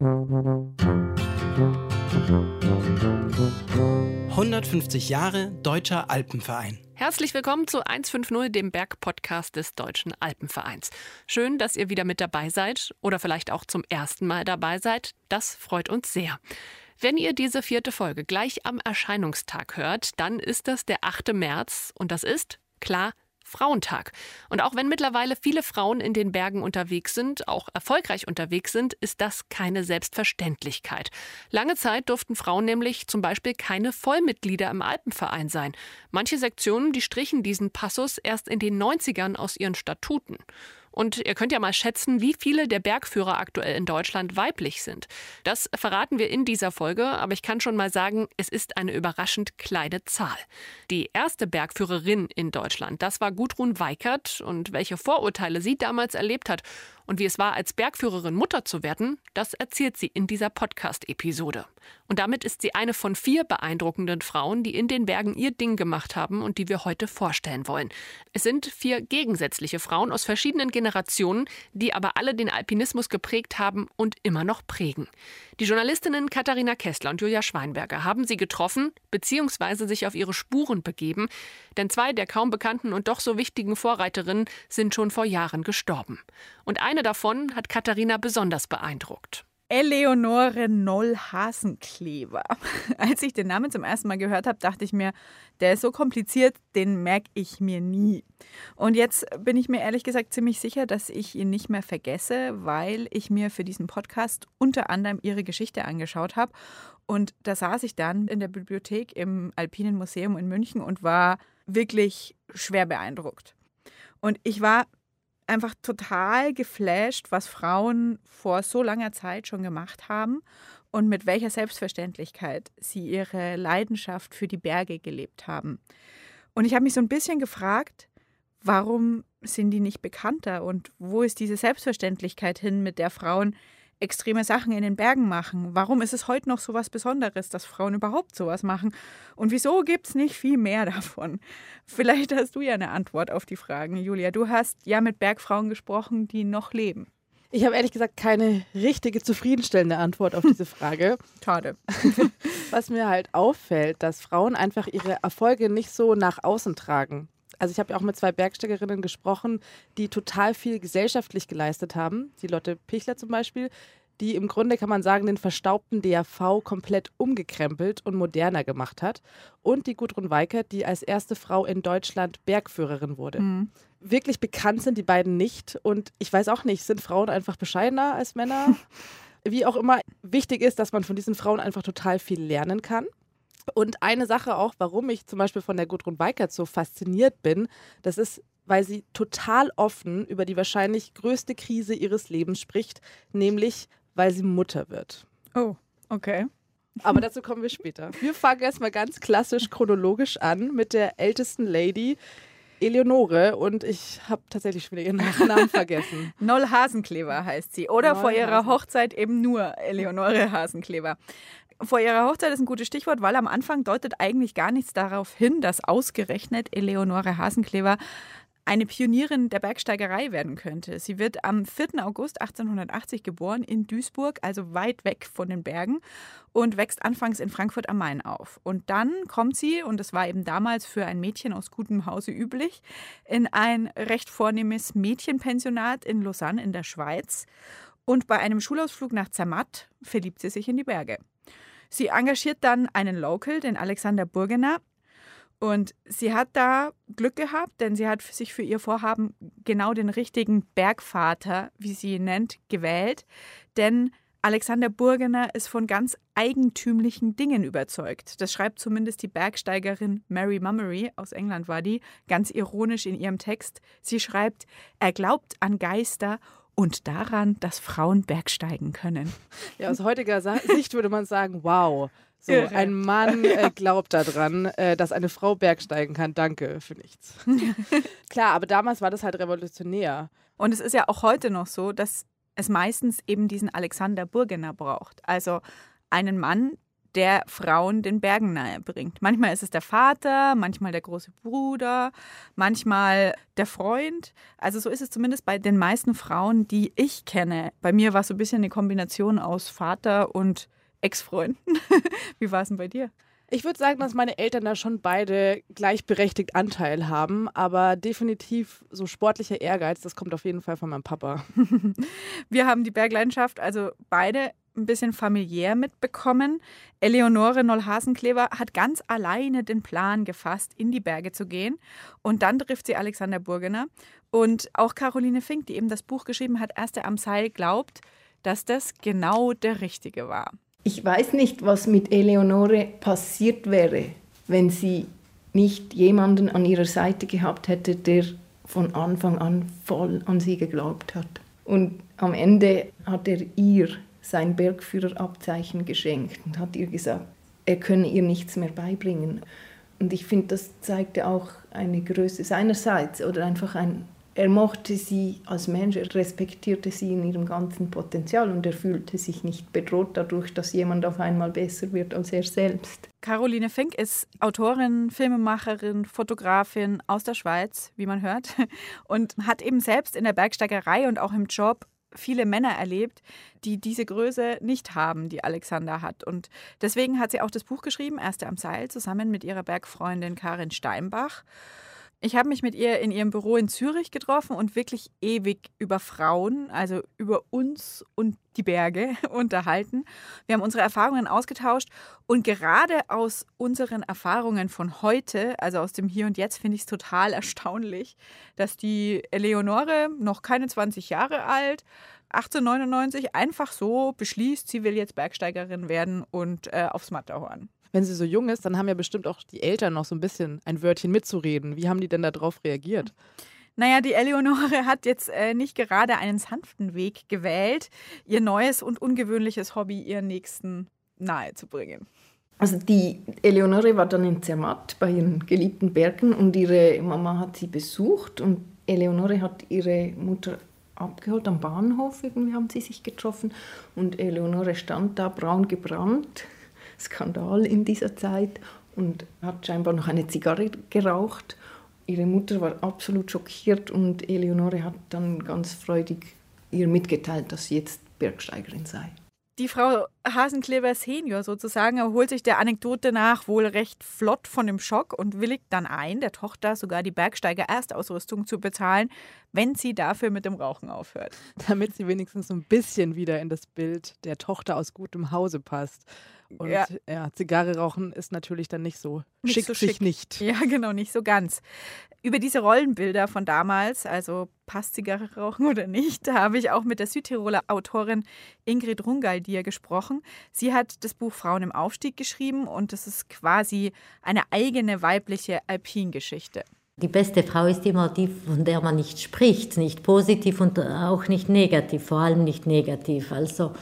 »150 Jahre Deutscher Alpenverein«. Herzlich willkommen zu 150, dem Bergpodcast des Deutschen Alpenvereins. Schön, dass ihr wieder mit dabei seid oder vielleicht auch zum ersten Mal dabei seid. Das freut uns sehr. Wenn ihr diese vierte Folge gleich am Erscheinungstag hört, dann ist das der 8. März und das ist, klar, Frauentag. Und auch wenn mittlerweile viele Frauen in den Bergen unterwegs sind, auch erfolgreich unterwegs sind, ist das keine Selbstverständlichkeit. Lange Zeit durften Frauen nämlich zum Beispiel keine Vollmitglieder im Alpenverein sein. Manche Sektionen, die strichen diesen Passus erst in den 90ern aus ihren Statuten. Und ihr könnt ja mal schätzen, wie viele der Bergführer aktuell in Deutschland weiblich sind. Das verraten wir in dieser Folge, aber ich kann schon mal sagen, es ist eine überraschend kleine Zahl. Die erste Bergführerin in Deutschland, das war Gudrun Weikert und welche Vorurteile sie damals erlebt hat und wie es war, als Bergführerin Mutter zu werden, das erzählt sie in dieser Podcast-Episode. Und damit ist sie eine von vier beeindruckenden Frauen, die in den Bergen ihr Ding gemacht haben und die wir heute vorstellen wollen. Es sind vier gegensätzliche Frauen aus verschiedenen Generationen, die aber alle den Alpinismus geprägt haben und immer noch prägen. Die Journalistinnen Katharina Kessler und Julia Schweinberger haben sie getroffen bzw. sich auf ihre Spuren begeben, denn zwei der kaum bekannten und doch so wichtigen Vorreiterinnen sind schon vor Jahren gestorben. Und eine davon hat Katharina besonders beeindruckt. Eleonore Noll-Hasenkleber. Als ich den Namen zum ersten Mal gehört habe, dachte ich mir, der ist so kompliziert, den merke ich mir nie. Und jetzt bin ich mir ehrlich gesagt ziemlich sicher, dass ich ihn nicht mehr vergesse, weil ich mir für diesen Podcast unter anderem ihre Geschichte angeschaut habe. Und da saß ich dann in der Bibliothek im Alpinen Museum in München und war wirklich schwer beeindruckt. Und ich war einfach total geflasht, was Frauen vor so langer Zeit schon gemacht haben und mit welcher Selbstverständlichkeit sie ihre Leidenschaft für die Berge gelebt haben. Und ich habe mich so ein bisschen gefragt, warum sind die nicht bekannter und wo ist diese Selbstverständlichkeit hin, mit der Frauen extreme Sachen in den Bergen machen? Warum ist es heute noch so was Besonderes, dass Frauen überhaupt sowas machen? Und wieso gibt es nicht viel mehr davon? Vielleicht hast du ja eine Antwort auf die Fragen, Julia. Du hast ja mit Bergfrauen gesprochen, die noch leben. Ich habe ehrlich gesagt keine richtige zufriedenstellende Antwort auf diese Frage. Schade. Was mir halt auffällt, dass Frauen einfach ihre Erfolge nicht so nach außen tragen also ich habe ja auch mit zwei Bergsteigerinnen gesprochen, die total viel gesellschaftlich geleistet haben. Die Lotte Pichler zum Beispiel, die im Grunde, kann man sagen, den verstaubten DAV komplett umgekrempelt und moderner gemacht hat. Und die Gudrun Weikert, die als erste Frau in Deutschland Bergführerin wurde. Mhm. Wirklich bekannt sind die beiden nicht. Und ich weiß auch nicht, sind Frauen einfach bescheidener als Männer? Wie auch immer, wichtig ist, dass man von diesen Frauen einfach total viel lernen kann. Und eine Sache auch, warum ich zum Beispiel von der Gudrun Weikert so fasziniert bin, das ist, weil sie total offen über die wahrscheinlich größte Krise ihres Lebens spricht, nämlich weil sie Mutter wird. Oh, okay. Aber dazu kommen wir später. Wir fangen erstmal ganz klassisch chronologisch an mit der ältesten Lady, Eleonore und ich habe tatsächlich schon wieder ihren Nachnamen vergessen. Noll Hasenkleber heißt sie. Oder Noll vor ihrer Hasen. Hochzeit eben nur Eleonore Hasenkleber. Vor ihrer Hochzeit ist ein gutes Stichwort, weil am Anfang deutet eigentlich gar nichts darauf hin, dass ausgerechnet Eleonore Hasenkleber eine Pionierin der Bergsteigerei werden könnte. Sie wird am 4. August 1880 geboren in Duisburg, also weit weg von den Bergen, und wächst anfangs in Frankfurt am Main auf. Und dann kommt sie, und das war eben damals für ein Mädchen aus gutem Hause üblich, in ein recht vornehmes Mädchenpensionat in Lausanne in der Schweiz. Und bei einem Schulausflug nach Zermatt verliebt sie sich in die Berge. Sie engagiert dann einen Local, den Alexander Burgener, und sie hat da Glück gehabt, denn sie hat sich für ihr Vorhaben genau den richtigen Bergvater, wie sie ihn nennt, gewählt. Denn Alexander Burgener ist von ganz eigentümlichen Dingen überzeugt. Das schreibt zumindest die Bergsteigerin Mary Mummery, aus England war die, ganz ironisch in ihrem Text. Sie schreibt, er glaubt an Geister und daran, dass Frauen bergsteigen können. Ja, aus heutiger Sicht würde man sagen, wow, so, ein Mann äh, glaubt daran, äh, dass eine Frau bergsteigen kann. Danke für nichts. Klar, aber damals war das halt revolutionär. Und es ist ja auch heute noch so, dass es meistens eben diesen Alexander Burgener braucht. Also einen Mann, der Frauen den Bergen nahe bringt. Manchmal ist es der Vater, manchmal der große Bruder, manchmal der Freund. Also so ist es zumindest bei den meisten Frauen, die ich kenne. Bei mir war es so ein bisschen eine Kombination aus Vater und Ex-Freunden. Wie war es denn bei dir? Ich würde sagen, dass meine Eltern da schon beide gleichberechtigt Anteil haben, aber definitiv so sportlicher Ehrgeiz, das kommt auf jeden Fall von meinem Papa. Wir haben die Bergleidenschaft also beide ein bisschen familiär mitbekommen. Eleonore Noll-Hasenkleber hat ganz alleine den Plan gefasst, in die Berge zu gehen. Und dann trifft sie Alexander Burgener. Und auch Caroline Fink, die eben das Buch geschrieben hat, Erste am Seil, glaubt, dass das genau der Richtige war. Ich weiß nicht, was mit Eleonore passiert wäre, wenn sie nicht jemanden an ihrer Seite gehabt hätte, der von Anfang an voll an sie geglaubt hat. Und am Ende hat er ihr sein Bergführerabzeichen geschenkt und hat ihr gesagt, er könne ihr nichts mehr beibringen. Und ich finde, das zeigte auch eine Größe seinerseits oder einfach ein er mochte sie als Mensch, er respektierte sie in ihrem ganzen Potenzial und er fühlte sich nicht bedroht dadurch, dass jemand auf einmal besser wird als er selbst. Caroline Fink ist Autorin, Filmemacherin, Fotografin aus der Schweiz, wie man hört, und hat eben selbst in der Bergsteigerei und auch im Job viele Männer erlebt, die diese Größe nicht haben, die Alexander hat. Und deswegen hat sie auch das Buch geschrieben, Erste am Seil, zusammen mit ihrer Bergfreundin Karin Steinbach. Ich habe mich mit ihr in ihrem Büro in Zürich getroffen und wirklich ewig über Frauen, also über uns und die Berge unterhalten. Wir haben unsere Erfahrungen ausgetauscht und gerade aus unseren Erfahrungen von heute, also aus dem Hier und Jetzt, finde ich es total erstaunlich, dass die Eleonore, noch keine 20 Jahre alt, 1899 einfach so beschließt, sie will jetzt Bergsteigerin werden und äh, aufs Matterhorn wenn sie so jung ist, dann haben ja bestimmt auch die Eltern noch so ein bisschen ein Wörtchen mitzureden. Wie haben die denn darauf reagiert? Naja, die Eleonore hat jetzt äh, nicht gerade einen sanften Weg gewählt, ihr neues und ungewöhnliches Hobby ihren Nächsten nahezubringen. Also die Eleonore war dann in Zermatt bei ihren geliebten Bergen und ihre Mama hat sie besucht und Eleonore hat ihre Mutter abgeholt am Bahnhof, irgendwie haben sie sich getroffen und Eleonore stand da braun gebrannt Skandal in dieser Zeit und hat scheinbar noch eine Zigarre geraucht. Ihre Mutter war absolut schockiert und Eleonore hat dann ganz freudig ihr mitgeteilt, dass sie jetzt Bergsteigerin sei. Die Frau Hasenkleber Senior sozusagen erholt sich der Anekdote nach wohl recht flott von dem Schock und willigt dann ein, der Tochter sogar die Bergsteiger-Erstausrüstung zu bezahlen, wenn sie dafür mit dem Rauchen aufhört. Damit sie wenigstens so ein bisschen wieder in das Bild der Tochter aus gutem Hause passt. Und ja. ja. Zigarre rauchen ist natürlich dann nicht so. Nicht schickt so sich schick. nicht. Ja, genau, nicht so ganz. Über diese Rollenbilder von damals, also passt Zigarre rauchen oder nicht, da habe ich auch mit der Südtiroler Autorin Ingrid Rungaldier gesprochen. Sie hat das Buch Frauen im Aufstieg geschrieben und das ist quasi eine eigene weibliche Alpingeschichte. Die beste Frau ist immer die, von der man nicht spricht, nicht positiv und auch nicht negativ, vor allem nicht negativ. Also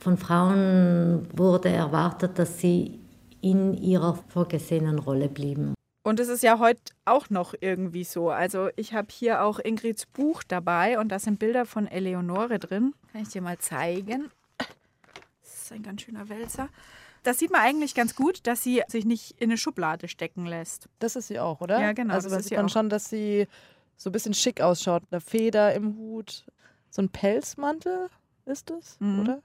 von Frauen wurde erwartet, dass sie in ihrer vorgesehenen Rolle blieben. Und es ist ja heute auch noch irgendwie so. Also ich habe hier auch Ingrids Buch dabei und da sind Bilder von Eleonore drin. Kann ich dir mal zeigen. Das ist ein ganz schöner Wälzer. Das sieht man eigentlich ganz gut, dass sie sich nicht in eine Schublade stecken lässt. Das ist sie auch, oder? Ja, genau. Also das sieht man schon, dass sie so ein bisschen schick ausschaut. Eine Feder im Hut, so ein Pelzmantel ist das, mhm. oder?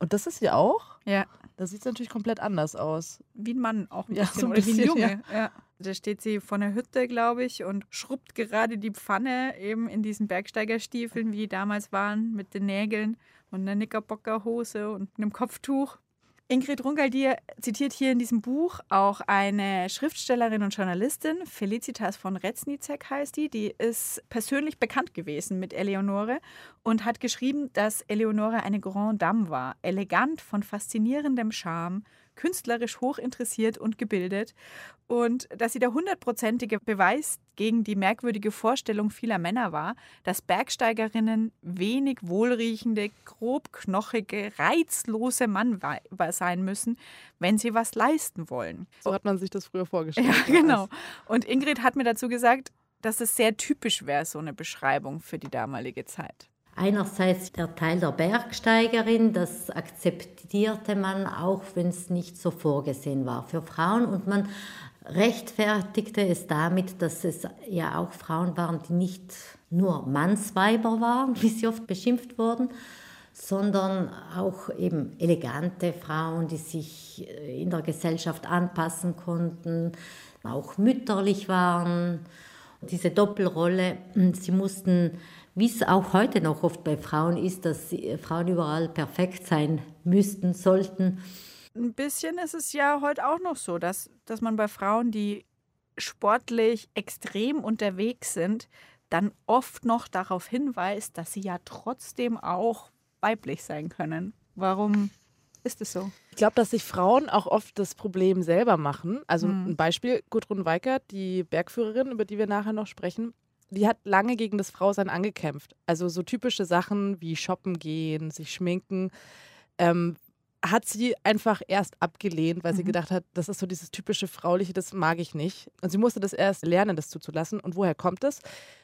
Und das ist sie auch? Ja. Da sieht es natürlich komplett anders aus. Wie ein Mann auch ein ja, bisschen, so ein bisschen, wie ein Junge. Ja. ja. Da steht sie vor der Hütte, glaube ich, und schrubbt gerade die Pfanne eben in diesen Bergsteigerstiefeln, wie die damals waren, mit den Nägeln und einer Knickerbockerhose und einem Kopftuch. Ingrid Rungaldier zitiert hier in diesem Buch auch eine Schriftstellerin und Journalistin, Felicitas von Retznicek heißt die, die ist persönlich bekannt gewesen mit Eleonore und hat geschrieben, dass Eleonore eine Grande Dame war, elegant, von faszinierendem Charme, künstlerisch hochinteressiert und gebildet und dass sie der hundertprozentige Beweis gegen die merkwürdige Vorstellung vieler Männer war, dass Bergsteigerinnen wenig wohlriechende, grobknochige, reizlose Mann sein müssen, wenn sie was leisten wollen. So hat man sich das früher vorgestellt. Ja, genau. Und Ingrid hat mir dazu gesagt, dass es sehr typisch wäre, so eine Beschreibung für die damalige Zeit. Einerseits der Teil der Bergsteigerin, das akzeptierte man auch, wenn es nicht so vorgesehen war für Frauen. Und man rechtfertigte es damit, dass es ja auch Frauen waren, die nicht nur Mannsweiber waren, wie sie oft beschimpft wurden, sondern auch eben elegante Frauen, die sich in der Gesellschaft anpassen konnten, auch mütterlich waren. Diese Doppelrolle, sie mussten, wie es auch heute noch oft bei Frauen ist, dass Frauen überall perfekt sein müssten, sollten. Ein bisschen ist es ja heute auch noch so, dass, dass man bei Frauen, die sportlich extrem unterwegs sind, dann oft noch darauf hinweist, dass sie ja trotzdem auch weiblich sein können. Warum ist es so? Ich glaube, dass sich Frauen auch oft das Problem selber machen. Also mhm. ein Beispiel, Gudrun Weikert, die Bergführerin, über die wir nachher noch sprechen, die hat lange gegen das Frausein angekämpft. Also so typische Sachen wie shoppen gehen, sich schminken, ähm, hat sie einfach erst abgelehnt, weil mhm. sie gedacht hat, das ist so dieses typische Frauliche, das mag ich nicht. Und sie musste das erst lernen, das zuzulassen. Und woher kommt das?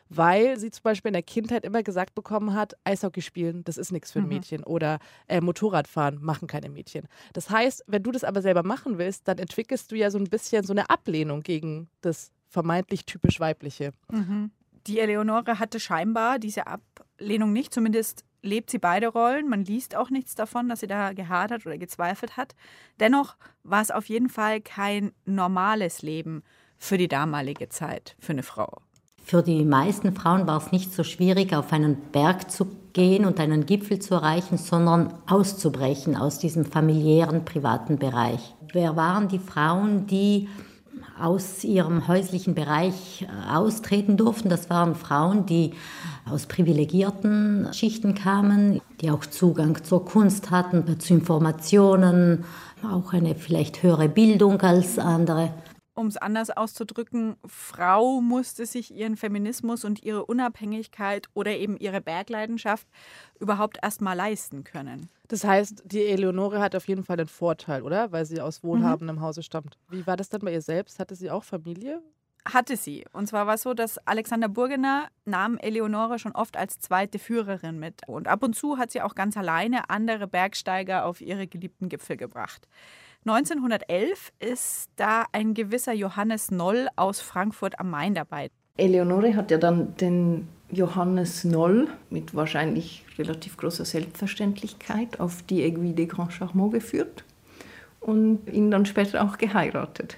Weil sie zum Beispiel in der Kindheit immer gesagt bekommen hat, Eishockey spielen, das ist nichts für ein mhm. Mädchen. Oder äh, Motorradfahren machen keine Mädchen. Das heißt, wenn du das aber selber machen willst, dann entwickelst du ja so ein bisschen so eine Ablehnung gegen das vermeintlich typisch Weibliche. Mhm. Die Eleonore hatte scheinbar diese Ablehnung nicht, zumindest lebt sie beide Rollen. Man liest auch nichts davon, dass sie da gehadert oder gezweifelt hat. Dennoch war es auf jeden Fall kein normales Leben für die damalige Zeit, für eine Frau. Für die meisten Frauen war es nicht so schwierig, auf einen Berg zu gehen und einen Gipfel zu erreichen, sondern auszubrechen aus diesem familiären, privaten Bereich. Wer waren die Frauen, die aus ihrem häuslichen Bereich äh, austreten durften. Das waren Frauen, die aus privilegierten Schichten kamen, die auch Zugang zur Kunst hatten, zu Informationen, auch eine vielleicht höhere Bildung als andere um es anders auszudrücken, Frau musste sich ihren Feminismus und ihre Unabhängigkeit oder eben ihre Bergleidenschaft überhaupt erst mal leisten können. Das heißt, die Eleonore hat auf jeden Fall einen Vorteil, oder? Weil sie aus wohlhabendem mhm. Hause stammt. Wie war das dann bei ihr selbst? Hatte sie auch Familie? Hatte sie. Und zwar war es so, dass Alexander Burgener nahm Eleonore schon oft als zweite Führerin mit. Und ab und zu hat sie auch ganz alleine andere Bergsteiger auf ihre geliebten Gipfel gebracht. 1911 ist da ein gewisser Johannes Noll aus Frankfurt am Main dabei. Eleonore hat ja dann den Johannes Noll mit wahrscheinlich relativ großer Selbstverständlichkeit auf die Aiguille de Grand Charmont geführt und ihn dann später auch geheiratet.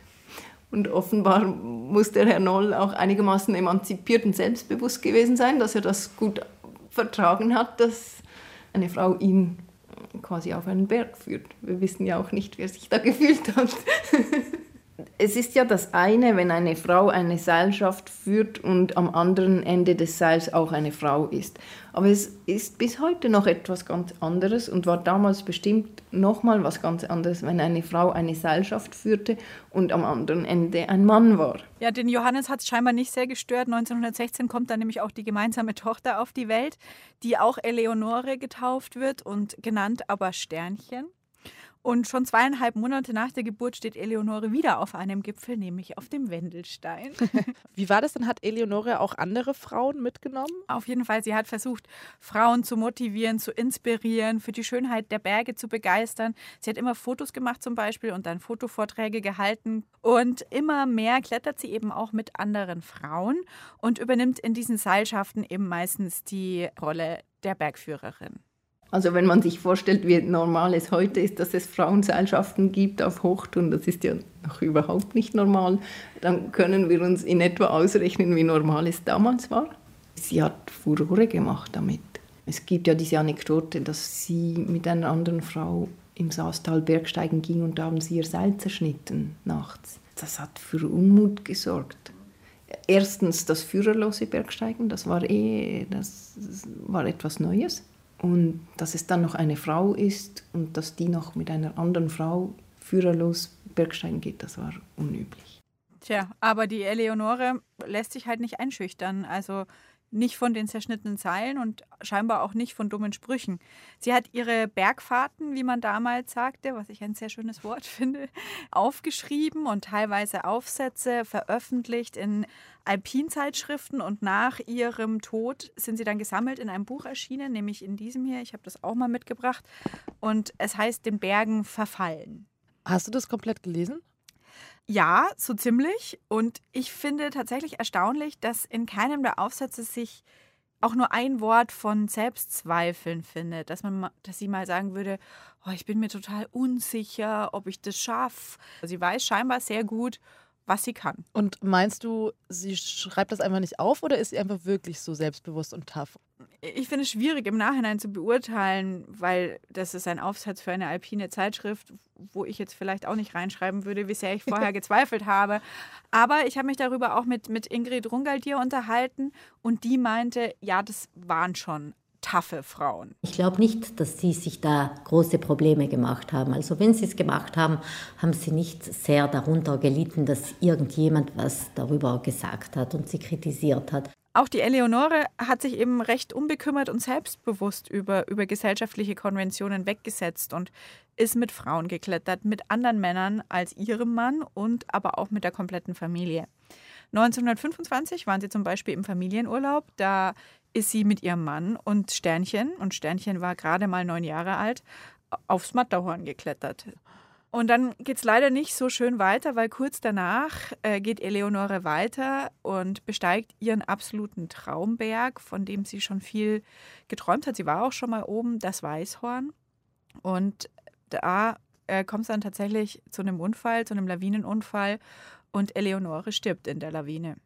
Und offenbar muss der Herr Noll auch einigermaßen emanzipiert und selbstbewusst gewesen sein, dass er das gut vertragen hat, dass eine Frau ihn quasi auf einen Berg führt. Wir wissen ja auch nicht, wer sich da gefühlt hat. Es ist ja das eine, wenn eine Frau eine Seilschaft führt und am anderen Ende des Seils auch eine Frau ist. Aber es ist bis heute noch etwas ganz anderes und war damals bestimmt nochmal was ganz anderes, wenn eine Frau eine Seilschaft führte und am anderen Ende ein Mann war. Ja, den Johannes hat es scheinbar nicht sehr gestört. 1916 kommt dann nämlich auch die gemeinsame Tochter auf die Welt, die auch Eleonore getauft wird und genannt aber Sternchen. Und schon zweieinhalb Monate nach der Geburt steht Eleonore wieder auf einem Gipfel, nämlich auf dem Wendelstein. Wie war das denn? Hat Eleonore auch andere Frauen mitgenommen? Auf jeden Fall. Sie hat versucht, Frauen zu motivieren, zu inspirieren, für die Schönheit der Berge zu begeistern. Sie hat immer Fotos gemacht zum Beispiel und dann Fotovorträge gehalten. Und immer mehr klettert sie eben auch mit anderen Frauen und übernimmt in diesen Seilschaften eben meistens die Rolle der Bergführerin. Also wenn man sich vorstellt, wie normal es heute ist, dass es Frauenseilschaften gibt auf Hochtouren, das ist ja noch überhaupt nicht normal, dann können wir uns in etwa ausrechnen, wie normal es damals war. Sie hat Furore gemacht damit. Es gibt ja diese Anekdote, dass sie mit einer anderen Frau im Saastal Bergsteigen ging und da haben sie ihr Seil zerschnitten nachts. Das hat für Unmut gesorgt. Erstens das führerlose Bergsteigen, das war eh, das war etwas Neues. Und dass es dann noch eine Frau ist und dass die noch mit einer anderen Frau führerlos Bergsteigen geht, das war unüblich. Tja, aber die Eleonore lässt sich halt nicht einschüchtern. Also nicht von den zerschnittenen Zeilen und scheinbar auch nicht von dummen Sprüchen. Sie hat ihre Bergfahrten, wie man damals sagte, was ich ein sehr schönes Wort finde, aufgeschrieben und teilweise Aufsätze veröffentlicht in Alpinzeitschriften und nach ihrem Tod sind sie dann gesammelt in einem Buch erschienen, nämlich in diesem hier. Ich habe das auch mal mitgebracht und es heißt Den Bergen verfallen. Hast du das komplett gelesen? Ja, so ziemlich. Und ich finde tatsächlich erstaunlich, dass in keinem der Aufsätze sich auch nur ein Wort von Selbstzweifeln findet, dass man, dass sie mal sagen würde, oh, ich bin mir total unsicher, ob ich das schaffe. Sie weiß scheinbar sehr gut, was sie kann. Und meinst du, sie schreibt das einfach nicht auf oder ist sie einfach wirklich so selbstbewusst und tough? Ich finde es schwierig im Nachhinein zu beurteilen, weil das ist ein Aufsatz für eine alpine Zeitschrift, wo ich jetzt vielleicht auch nicht reinschreiben würde, wie sehr ich vorher gezweifelt habe. Aber ich habe mich darüber auch mit, mit Ingrid Rungaldier unterhalten und die meinte, ja, das waren schon taffe Frauen. Ich glaube nicht, dass sie sich da große Probleme gemacht haben. Also wenn sie es gemacht haben, haben sie nicht sehr darunter gelitten, dass irgendjemand was darüber gesagt hat und sie kritisiert hat. Auch die Eleonore hat sich eben recht unbekümmert und selbstbewusst über, über gesellschaftliche Konventionen weggesetzt und ist mit Frauen geklettert, mit anderen Männern als ihrem Mann und aber auch mit der kompletten Familie. 1925 waren sie zum Beispiel im Familienurlaub. Da ist sie mit ihrem Mann und Sternchen, und Sternchen war gerade mal neun Jahre alt, aufs Matterhorn geklettert. Und dann geht es leider nicht so schön weiter, weil kurz danach äh, geht Eleonore weiter und besteigt ihren absoluten Traumberg, von dem sie schon viel geträumt hat. Sie war auch schon mal oben, das Weißhorn. Und da äh, kommt es dann tatsächlich zu einem Unfall, zu einem Lawinenunfall und Eleonore stirbt in der Lawine.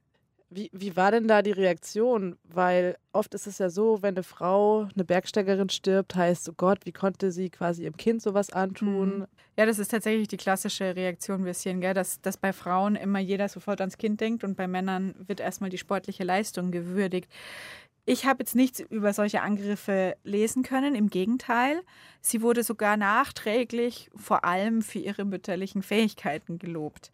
Wie, wie war denn da die Reaktion? Weil oft ist es ja so, wenn eine Frau, eine Bergsteigerin stirbt, heißt, oh Gott, wie konnte sie quasi ihrem Kind sowas antun? Mhm. Ja, das ist tatsächlich die klassische Reaktion, wir sehen, gell? Dass, dass bei Frauen immer jeder sofort ans Kind denkt und bei Männern wird erstmal die sportliche Leistung gewürdigt. Ich habe jetzt nichts über solche Angriffe lesen können, im Gegenteil. Sie wurde sogar nachträglich vor allem für ihre mütterlichen Fähigkeiten gelobt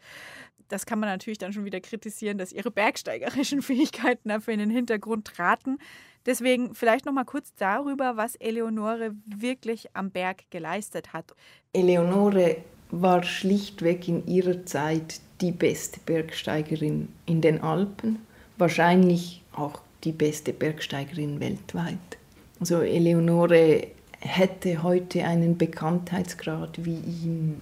das kann man natürlich dann schon wieder kritisieren, dass ihre bergsteigerischen Fähigkeiten dafür in den Hintergrund traten. Deswegen vielleicht noch mal kurz darüber, was Eleonore wirklich am Berg geleistet hat. Eleonore war schlichtweg in ihrer Zeit die beste Bergsteigerin in den Alpen, wahrscheinlich auch die beste Bergsteigerin weltweit. Also Eleonore hätte heute einen Bekanntheitsgrad wie ihn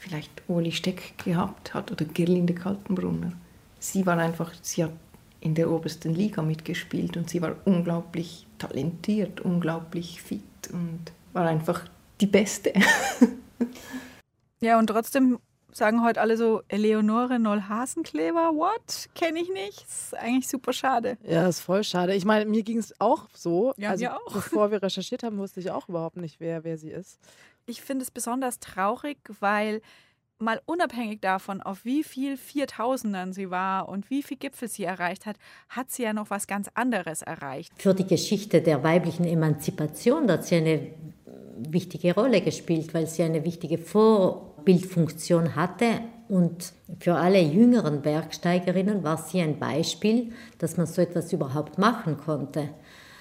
vielleicht Uli Steck gehabt hat oder Gerlinde Kaltenbrunner. Sie war einfach, sie hat in der obersten Liga mitgespielt und sie war unglaublich talentiert, unglaublich fit und war einfach die Beste. ja, und trotzdem sagen heute alle so, Eleonore Noll-Hasenkleber, what? Kenne ich nicht. Das ist eigentlich super schade. Ja, ist voll schade. Ich meine, mir ging es auch so. Ja, also, mir auch. Bevor wir recherchiert haben, wusste ich auch überhaupt nicht, wer, wer sie ist. Ich finde es besonders traurig, weil mal unabhängig davon, auf wie viel Viertausendern sie war und wie viel Gipfel sie erreicht hat, hat sie ja noch was ganz anderes erreicht. Für die Geschichte der weiblichen Emanzipation hat sie eine wichtige Rolle gespielt, weil sie eine wichtige Vorbildfunktion hatte. Und für alle jüngeren Bergsteigerinnen war sie ein Beispiel, dass man so etwas überhaupt machen konnte.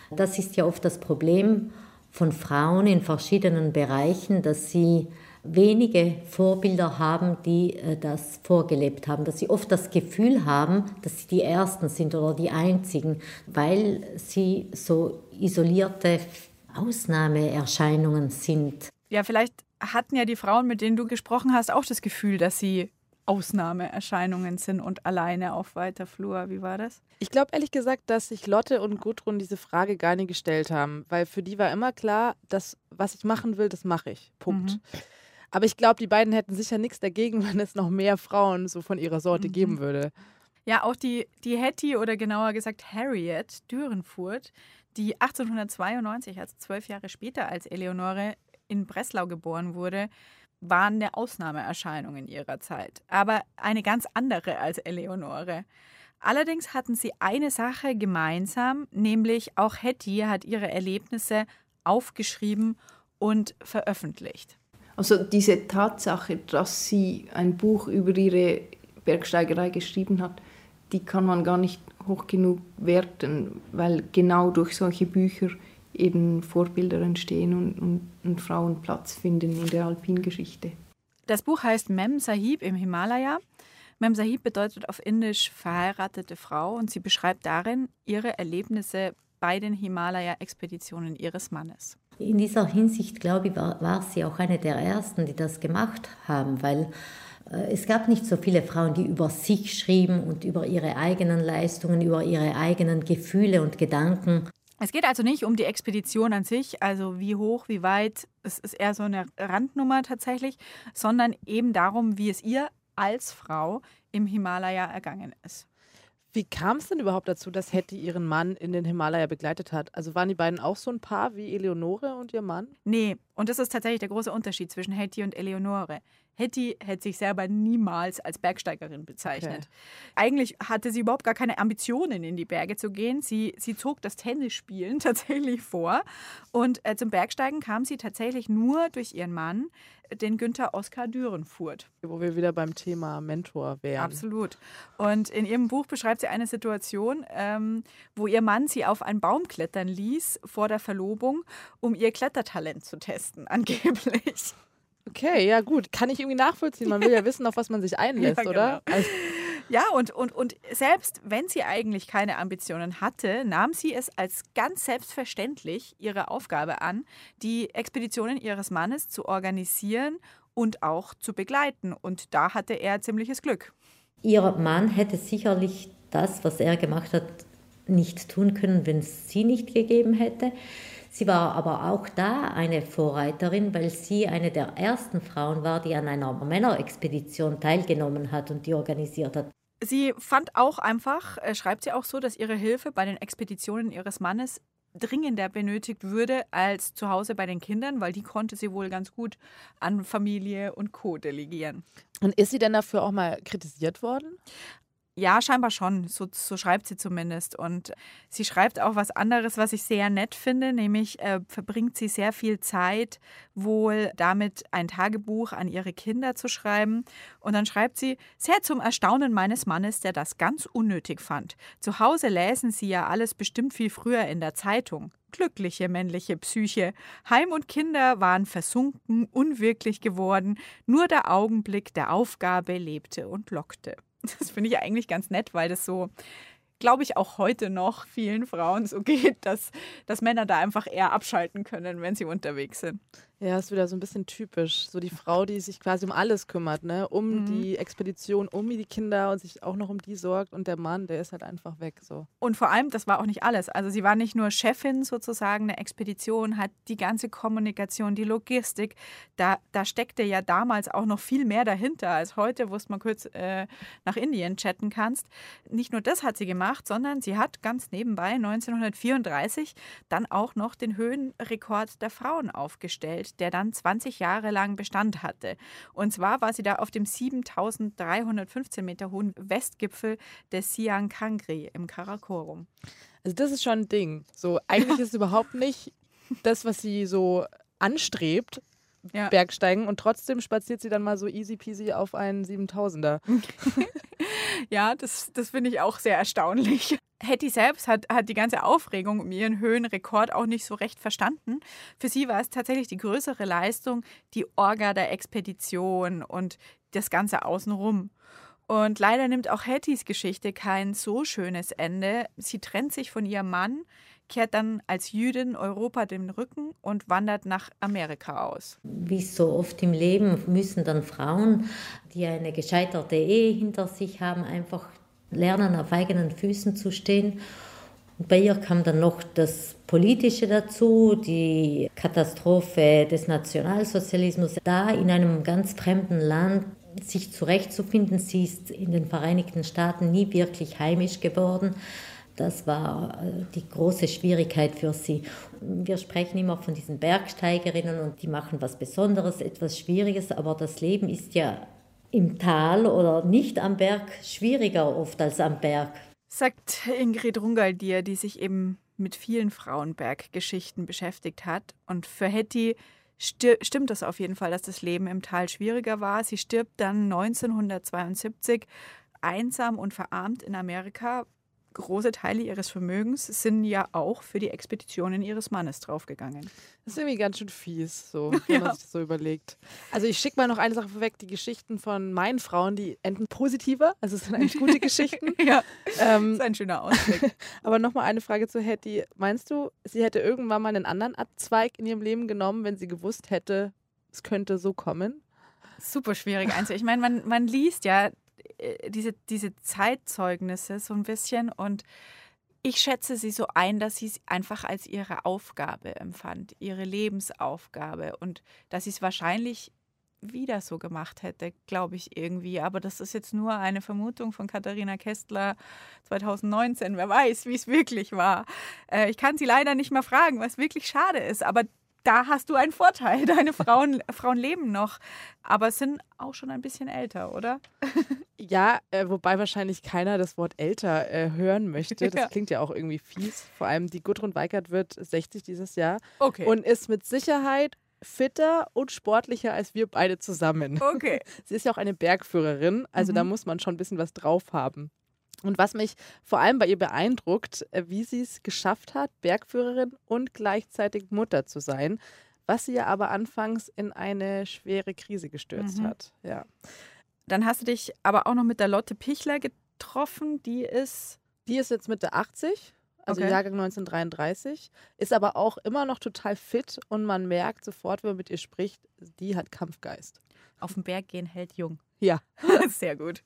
Das ist ja oft das Problem von Frauen in verschiedenen Bereichen, dass sie wenige Vorbilder haben, die äh, das vorgelebt haben, dass sie oft das Gefühl haben, dass sie die Ersten sind oder die Einzigen, weil sie so isolierte Ausnahmeerscheinungen sind. Ja, vielleicht hatten ja die Frauen, mit denen du gesprochen hast, auch das Gefühl, dass sie Ausnahmeerscheinungen sind und alleine auf weiter Flur. Wie war das? Ich glaube ehrlich gesagt, dass sich Lotte und Gudrun diese Frage gar nicht gestellt haben, weil für die war immer klar, dass was ich machen will, das mache ich. Punkt. Mhm. Aber ich glaube, die beiden hätten sicher nichts dagegen, wenn es noch mehr Frauen so von ihrer Sorte mhm. geben würde. Ja, auch die, die Hetty oder genauer gesagt Harriet Dürenfurt, die 1892, also zwölf Jahre später als Eleonore in Breslau geboren wurde, waren eine Ausnahmeerscheinung in ihrer Zeit, aber eine ganz andere als Eleonore. Allerdings hatten sie eine Sache gemeinsam, nämlich auch Hetty hat ihre Erlebnisse aufgeschrieben und veröffentlicht. Also diese Tatsache, dass sie ein Buch über ihre Bergsteigerei geschrieben hat, die kann man gar nicht hoch genug werten, weil genau durch solche Bücher eben Vorbilder entstehen und, und, und Frauen Platz finden in der Alpingeschichte. Das Buch heißt Mem Sahib im Himalaya. Mem Sahib bedeutet auf Indisch verheiratete Frau und sie beschreibt darin ihre Erlebnisse bei den Himalaya-Expeditionen ihres Mannes. In dieser Hinsicht, glaube ich, war, war sie auch eine der ersten, die das gemacht haben, weil äh, es gab nicht so viele Frauen, die über sich schrieben und über ihre eigenen Leistungen, über ihre eigenen Gefühle und Gedanken. Es geht also nicht um die Expedition an sich, also wie hoch, wie weit, es ist eher so eine Randnummer tatsächlich, sondern eben darum, wie es ihr als Frau im Himalaya ergangen ist. Wie kam es denn überhaupt dazu, dass Hetty ihren Mann in den Himalaya begleitet hat? Also waren die beiden auch so ein Paar wie Eleonore und ihr Mann? Nee, und das ist tatsächlich der große Unterschied zwischen Hetty und Eleonore. Hetty hätte sich selber niemals als Bergsteigerin bezeichnet. Okay. Eigentlich hatte sie überhaupt gar keine Ambitionen, in die Berge zu gehen. Sie, sie zog das Tennisspielen tatsächlich vor. Und äh, zum Bergsteigen kam sie tatsächlich nur durch ihren Mann, den Günther Oskar Dürenfurt. Wo wir wieder beim Thema Mentor wären. Absolut. Und in ihrem Buch beschreibt sie eine Situation, ähm, wo ihr Mann sie auf einen Baum klettern ließ vor der Verlobung, um ihr Klettertalent zu testen, angeblich. Okay, ja gut. Kann ich irgendwie nachvollziehen. Man will ja wissen, auf was man sich einlässt, ja, genau. oder? Also ja, und, und, und selbst wenn sie eigentlich keine Ambitionen hatte, nahm sie es als ganz selbstverständlich ihre Aufgabe an, die Expeditionen ihres Mannes zu organisieren und auch zu begleiten. Und da hatte er ziemliches Glück. Ihr Mann hätte sicherlich das, was er gemacht hat, nicht tun können, wenn es sie nicht gegeben hätte. Sie war aber auch da eine Vorreiterin, weil sie eine der ersten Frauen war, die an einer Männerexpedition teilgenommen hat und die organisiert hat. Sie fand auch einfach, äh, schreibt sie auch so, dass ihre Hilfe bei den Expeditionen ihres Mannes dringender benötigt würde als zu Hause bei den Kindern, weil die konnte sie wohl ganz gut an Familie und Co. delegieren. Und ist sie denn dafür auch mal kritisiert worden? Ja, scheinbar schon. So, so, schreibt sie zumindest. Und sie schreibt auch was anderes, was ich sehr nett finde, nämlich äh, verbringt sie sehr viel Zeit wohl damit, ein Tagebuch an ihre Kinder zu schreiben. Und dann schreibt sie, sehr zum Erstaunen meines Mannes, der das ganz unnötig fand. Zu Hause lesen sie ja alles bestimmt viel früher in der Zeitung. Glückliche männliche Psyche. Heim und Kinder waren versunken, unwirklich geworden. Nur der Augenblick der Aufgabe lebte und lockte. Das finde ich eigentlich ganz nett, weil das so glaube ich, auch heute noch vielen Frauen so geht, dass, dass Männer da einfach eher abschalten können, wenn sie unterwegs sind. Ja, ist wieder so ein bisschen typisch. So die Frau, die sich quasi um alles kümmert, ne? Um mhm. die Expedition, um die Kinder und sich auch noch um die sorgt. Und der Mann, der ist halt einfach weg. So. Und vor allem, das war auch nicht alles. Also sie war nicht nur Chefin sozusagen der Expedition, hat die ganze Kommunikation, die Logistik. Da, da steckte ja damals auch noch viel mehr dahinter als heute, wo du mal kurz äh, nach Indien chatten kannst. Nicht nur das hat sie gemacht, sondern sie hat ganz nebenbei 1934 dann auch noch den Höhenrekord der Frauen aufgestellt der dann 20 Jahre lang Bestand hatte. Und zwar war sie da auf dem 7315 Meter hohen Westgipfel des Siang Kangri im Karakorum. Also das ist schon ein Ding. So eigentlich ist es überhaupt nicht das, was sie so anstrebt, ja. Bergsteigen und trotzdem spaziert sie dann mal so easy peasy auf einen 7000er. ja, das, das finde ich auch sehr erstaunlich. Hetty selbst hat, hat die ganze Aufregung um ihren Höhenrekord auch nicht so recht verstanden. Für sie war es tatsächlich die größere Leistung, die Orga der Expedition und das Ganze außenrum. Und leider nimmt auch Hettys Geschichte kein so schönes Ende. Sie trennt sich von ihrem Mann, kehrt dann als Jüdin Europa den Rücken und wandert nach Amerika aus. Wie so oft im Leben müssen dann Frauen, die eine gescheiterte Ehe hinter sich haben, einfach lernen, auf eigenen Füßen zu stehen. Und bei ihr kam dann noch das Politische dazu, die Katastrophe des Nationalsozialismus. Da in einem ganz fremden Land sich zurechtzufinden, sie ist in den Vereinigten Staaten nie wirklich heimisch geworden. Das war äh, die große Schwierigkeit für sie. Wir sprechen immer von diesen Bergsteigerinnen und die machen was Besonderes, etwas Schwieriges, aber das Leben ist ja im Tal oder nicht am Berg schwieriger oft als am Berg. Sagt Ingrid Rungaldier, die sich eben mit vielen Frauenberggeschichten beschäftigt hat. Und für Hetty stimmt das auf jeden Fall, dass das Leben im Tal schwieriger war. Sie stirbt dann 1972 einsam und verarmt in Amerika. Große Teile ihres Vermögens sind ja auch für die Expeditionen ihres Mannes draufgegangen. Das ist irgendwie ganz schön fies, so, wenn Ja. man sich das so überlegt. Also ich schicke mal noch eine Sache vorweg, die Geschichten von meinen Frauen, die enden positiver. Also es sind eigentlich gute Geschichten. Ja, Ähm, das ist ein schöner Ausblick. aber nochmal eine Frage zu Hetty. Meinst du, sie hätte irgendwann mal einen anderen Abzweig in ihrem Leben genommen, wenn sie gewusst hätte, es könnte so kommen? Super schwierig einzu. Ich meine, man, man liest ja diese, diese Zeitzeugnisse so ein bisschen und ich schätze sie so ein, dass sie es einfach als ihre Aufgabe empfand, ihre Lebensaufgabe und dass sie es wahrscheinlich wieder so gemacht hätte, glaube ich irgendwie. Aber das ist jetzt nur eine Vermutung von Katharina Kästler 2019. Wer weiß, wie es wirklich war. Äh, ich kann sie leider nicht mehr fragen, was wirklich schade ist. Aber da hast du einen Vorteil. Deine Frauen, Frauen leben noch, aber sind auch schon ein bisschen älter, oder? Ja, äh, wobei wahrscheinlich keiner das Wort älter äh, hören möchte. Das Ja. klingt ja auch irgendwie fies. Vor allem die Gudrun Weikert wird 60 dieses Jahr Okay. und ist mit Sicherheit fitter und sportlicher als wir beide zusammen. okay. Sie ist ja auch eine Bergführerin, also da Mhm. muss man schon ein bisschen was drauf haben. Und was mich vor allem bei ihr beeindruckt, äh, wie sie es geschafft hat, Bergführerin und gleichzeitig Mutter zu sein, was sie ja aber anfangs in eine schwere Krise gestürzt Mhm. hat. Ja. Dann hast du dich aber auch noch mit der Lotte Pichler getroffen. Die ist. Die ist jetzt Mitte 80, also Okay. Jahrgang 1933, ist aber auch immer noch total fit und man merkt sofort, wenn man mit ihr spricht, die hat Kampfgeist. Auf den Berg gehen hält jung. Ja. Sehr gut.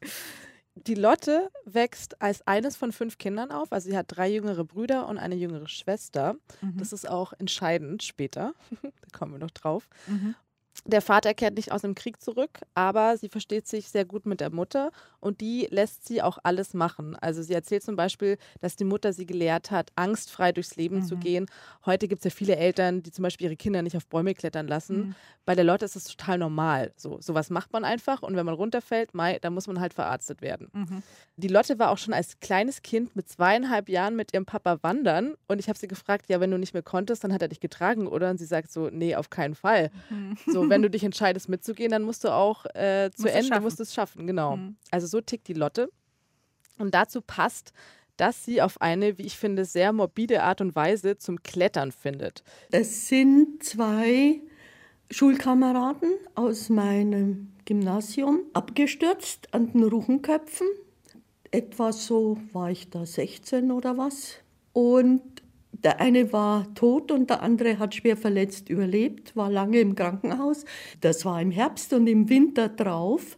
Die Lotte wächst als eines von fünf Kindern auf. Also sie hat drei jüngere Brüder und eine jüngere Schwester. Mhm. Das ist auch entscheidend später. da kommen wir noch drauf. Mhm. Der Vater kehrt nicht aus dem Krieg zurück, aber sie versteht sich sehr gut mit der Mutter und die lässt sie auch alles machen. Also sie erzählt zum Beispiel, dass die Mutter sie gelehrt hat, angstfrei durchs Leben zu Mhm. gehen. Heute gibt es ja viele Eltern, die zum Beispiel ihre Kinder nicht auf Bäume klettern lassen. Mhm. Bei der Lotte ist es total normal. So, sowas macht man einfach und wenn man runterfällt, mei, dann muss man halt verarztet werden. Mhm. Die Lotte war auch schon als kleines Kind mit zweieinhalb Jahren mit ihrem Papa wandern und ich habe sie gefragt, ja, wenn du nicht mehr konntest, dann hat er dich getragen, oder? Und sie sagt so, nee, auf keinen Fall. Mhm. So, wenn du dich entscheidest mitzugehen, dann musst du auch äh, zu Musst Ende, schaffen. musst es schaffen, genau. Mhm. Also so tickt die Lotte. Und dazu passt, dass sie auf eine, wie ich finde, sehr morbide Art und Weise zum Klettern findet. Es sind zwei Schulkameraden aus meinem Gymnasium abgestürzt an den Ruchenköpfen. Etwa so war ich da 16 oder was. Und der eine war tot und der andere hat schwer verletzt überlebt, war lange im Krankenhaus. Das war im Herbst und im Winter drauf.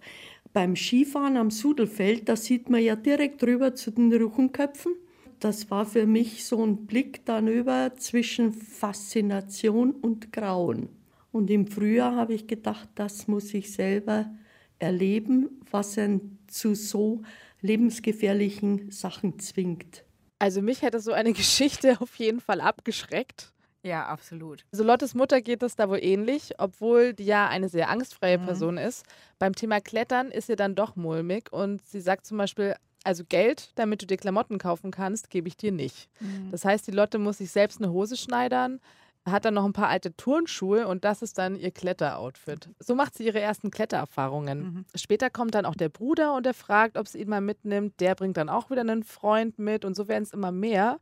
Beim Skifahren am Sudelfeld, da sieht man ja direkt rüber zu den Ruchenköpfen. Das war für mich so ein Blick dann über zwischen Faszination und Grauen. Und im Frühjahr habe ich gedacht, das muss ich selber erleben, was einen zu so lebensgefährlichen Sachen zwingt. Also mich hätte so eine Geschichte auf jeden Fall abgeschreckt. Ja, absolut. Also Lottes Mutter geht es da wohl ähnlich, obwohl die ja eine sehr angstfreie Mhm. Person ist. Beim Thema Klettern ist ihr dann doch mulmig und sie sagt zum Beispiel, also Geld, damit du dir Klamotten kaufen kannst, gebe ich dir nicht. Mhm. Das heißt, die Lotte muss sich selbst eine Hose schneidern, hat dann noch ein paar alte Turnschuhe und das ist dann ihr Kletteroutfit. So macht sie ihre ersten Klettererfahrungen. Mhm. Später kommt dann auch der Bruder und er fragt, ob sie ihn mal mitnimmt. Der bringt dann auch wieder einen Freund mit und so werden es immer mehr,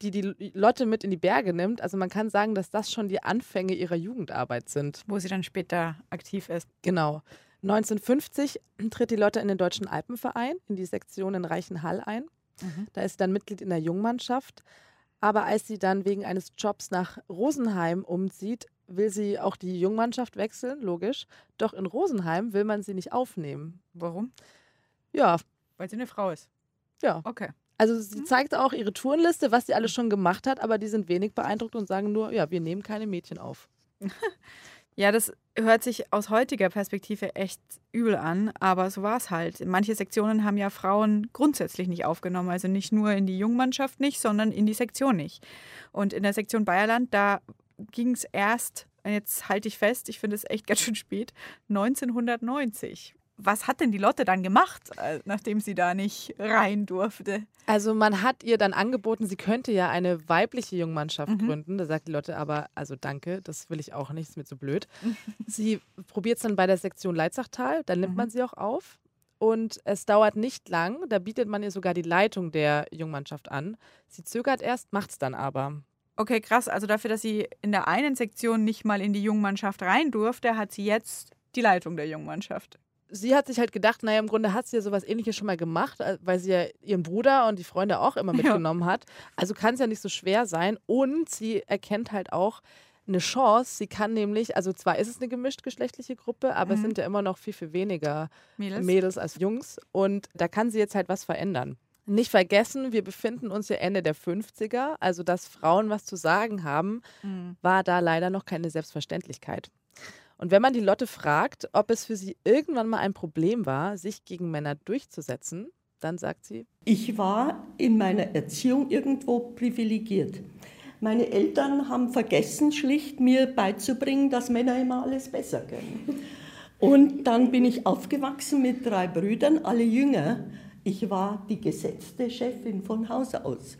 die die Lotte mit in die Berge nimmt. Also man kann sagen, dass das schon die Anfänge ihrer Jugendarbeit sind. Wo sie dann später aktiv ist. Genau. 1950 tritt die Lotte in den Deutschen Alpenverein, in die Sektion in Reichenhall ein. Mhm. Da ist sie dann Mitglied in der Jungmannschaft. Aber als sie dann wegen eines Jobs nach Rosenheim umzieht, will sie auch die Jungmannschaft wechseln, logisch. Doch in Rosenheim will man sie nicht aufnehmen. Warum? Ja, Weil sie eine Frau ist. ja. Okay. Also sie zeigt auch ihre Tourenliste, was sie alles schon gemacht hat, aber die sind wenig beeindruckt und sagen nur, ja, wir nehmen keine Mädchen auf. Ja, das hört sich aus heutiger Perspektive echt übel an, aber so war es halt. Manche Sektionen haben ja Frauen grundsätzlich nicht aufgenommen, also nicht nur in die Jungmannschaft nicht, sondern in die Sektion nicht. Und in der Sektion Bayerland, da ging es erst, jetzt halte ich fest, ich finde es echt ganz schön spät, 1990. Was hat denn die Lotte dann gemacht, äh, nachdem sie da nicht rein durfte? Also man hat ihr dann angeboten, sie könnte ja eine weibliche Jungmannschaft Mhm. gründen. Da sagt die Lotte aber, also danke, das will ich auch nicht, ist mir zu blöd. sie probiert es dann bei der Sektion Leitzachtal, dann nimmt Mhm. man sie auch auf. und es dauert nicht lang. Da bietet man ihr sogar die Leitung der Jungmannschaft an. Sie zögert erst, macht es dann aber. Okay, krass. Also dafür, dass sie in der einen Sektion nicht mal in die Jungmannschaft rein durfte, hat sie jetzt die Leitung der Jungmannschaft. Sie hat sich halt gedacht, naja, im Grunde hat sie ja sowas ähnliches schon mal gemacht, äh, weil sie ja ihren Bruder und die Freunde auch immer mitgenommen ja. hat. Also kann es ja nicht so schwer sein. Und sie erkennt halt auch, eine Chance. Sie kann nämlich, also zwar ist es eine gemischt-geschlechtliche Gruppe, aber mhm. es sind ja immer noch viel, viel weniger Mädels. Mädels als Jungs. Und da kann sie jetzt halt was verändern. Nicht vergessen, wir befinden uns ja Ende der 50er, also dass Frauen was zu sagen haben, mhm. war da leider noch keine Selbstverständlichkeit. Und wenn man die Lotte fragt, ob es für sie irgendwann mal ein Problem war, sich gegen Männer durchzusetzen, dann sagt sie, ich war in meiner Erziehung irgendwo privilegiert. Meine Eltern haben vergessen, schlicht mir beizubringen, dass Männer immer alles besser können. Und dann bin ich aufgewachsen mit drei Brüdern, alle jünger. Ich war die gesetzte Chefin von Haus aus.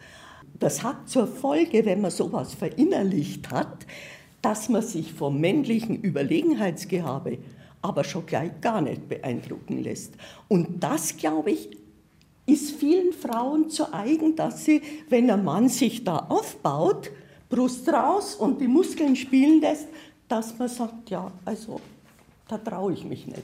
Das hat zur Folge, wenn man sowas verinnerlicht hat, dass man sich vom männlichen Überlegenheitsgehabe aber schon gleich gar nicht beeindrucken lässt. Und das, glaube ich, ist vielen Frauen zu eigen, dass sie, wenn ein Mann sich da aufbaut, Brust raus und die Muskeln spielen lässt, dass man sagt, ja, also da traue ich mich nicht.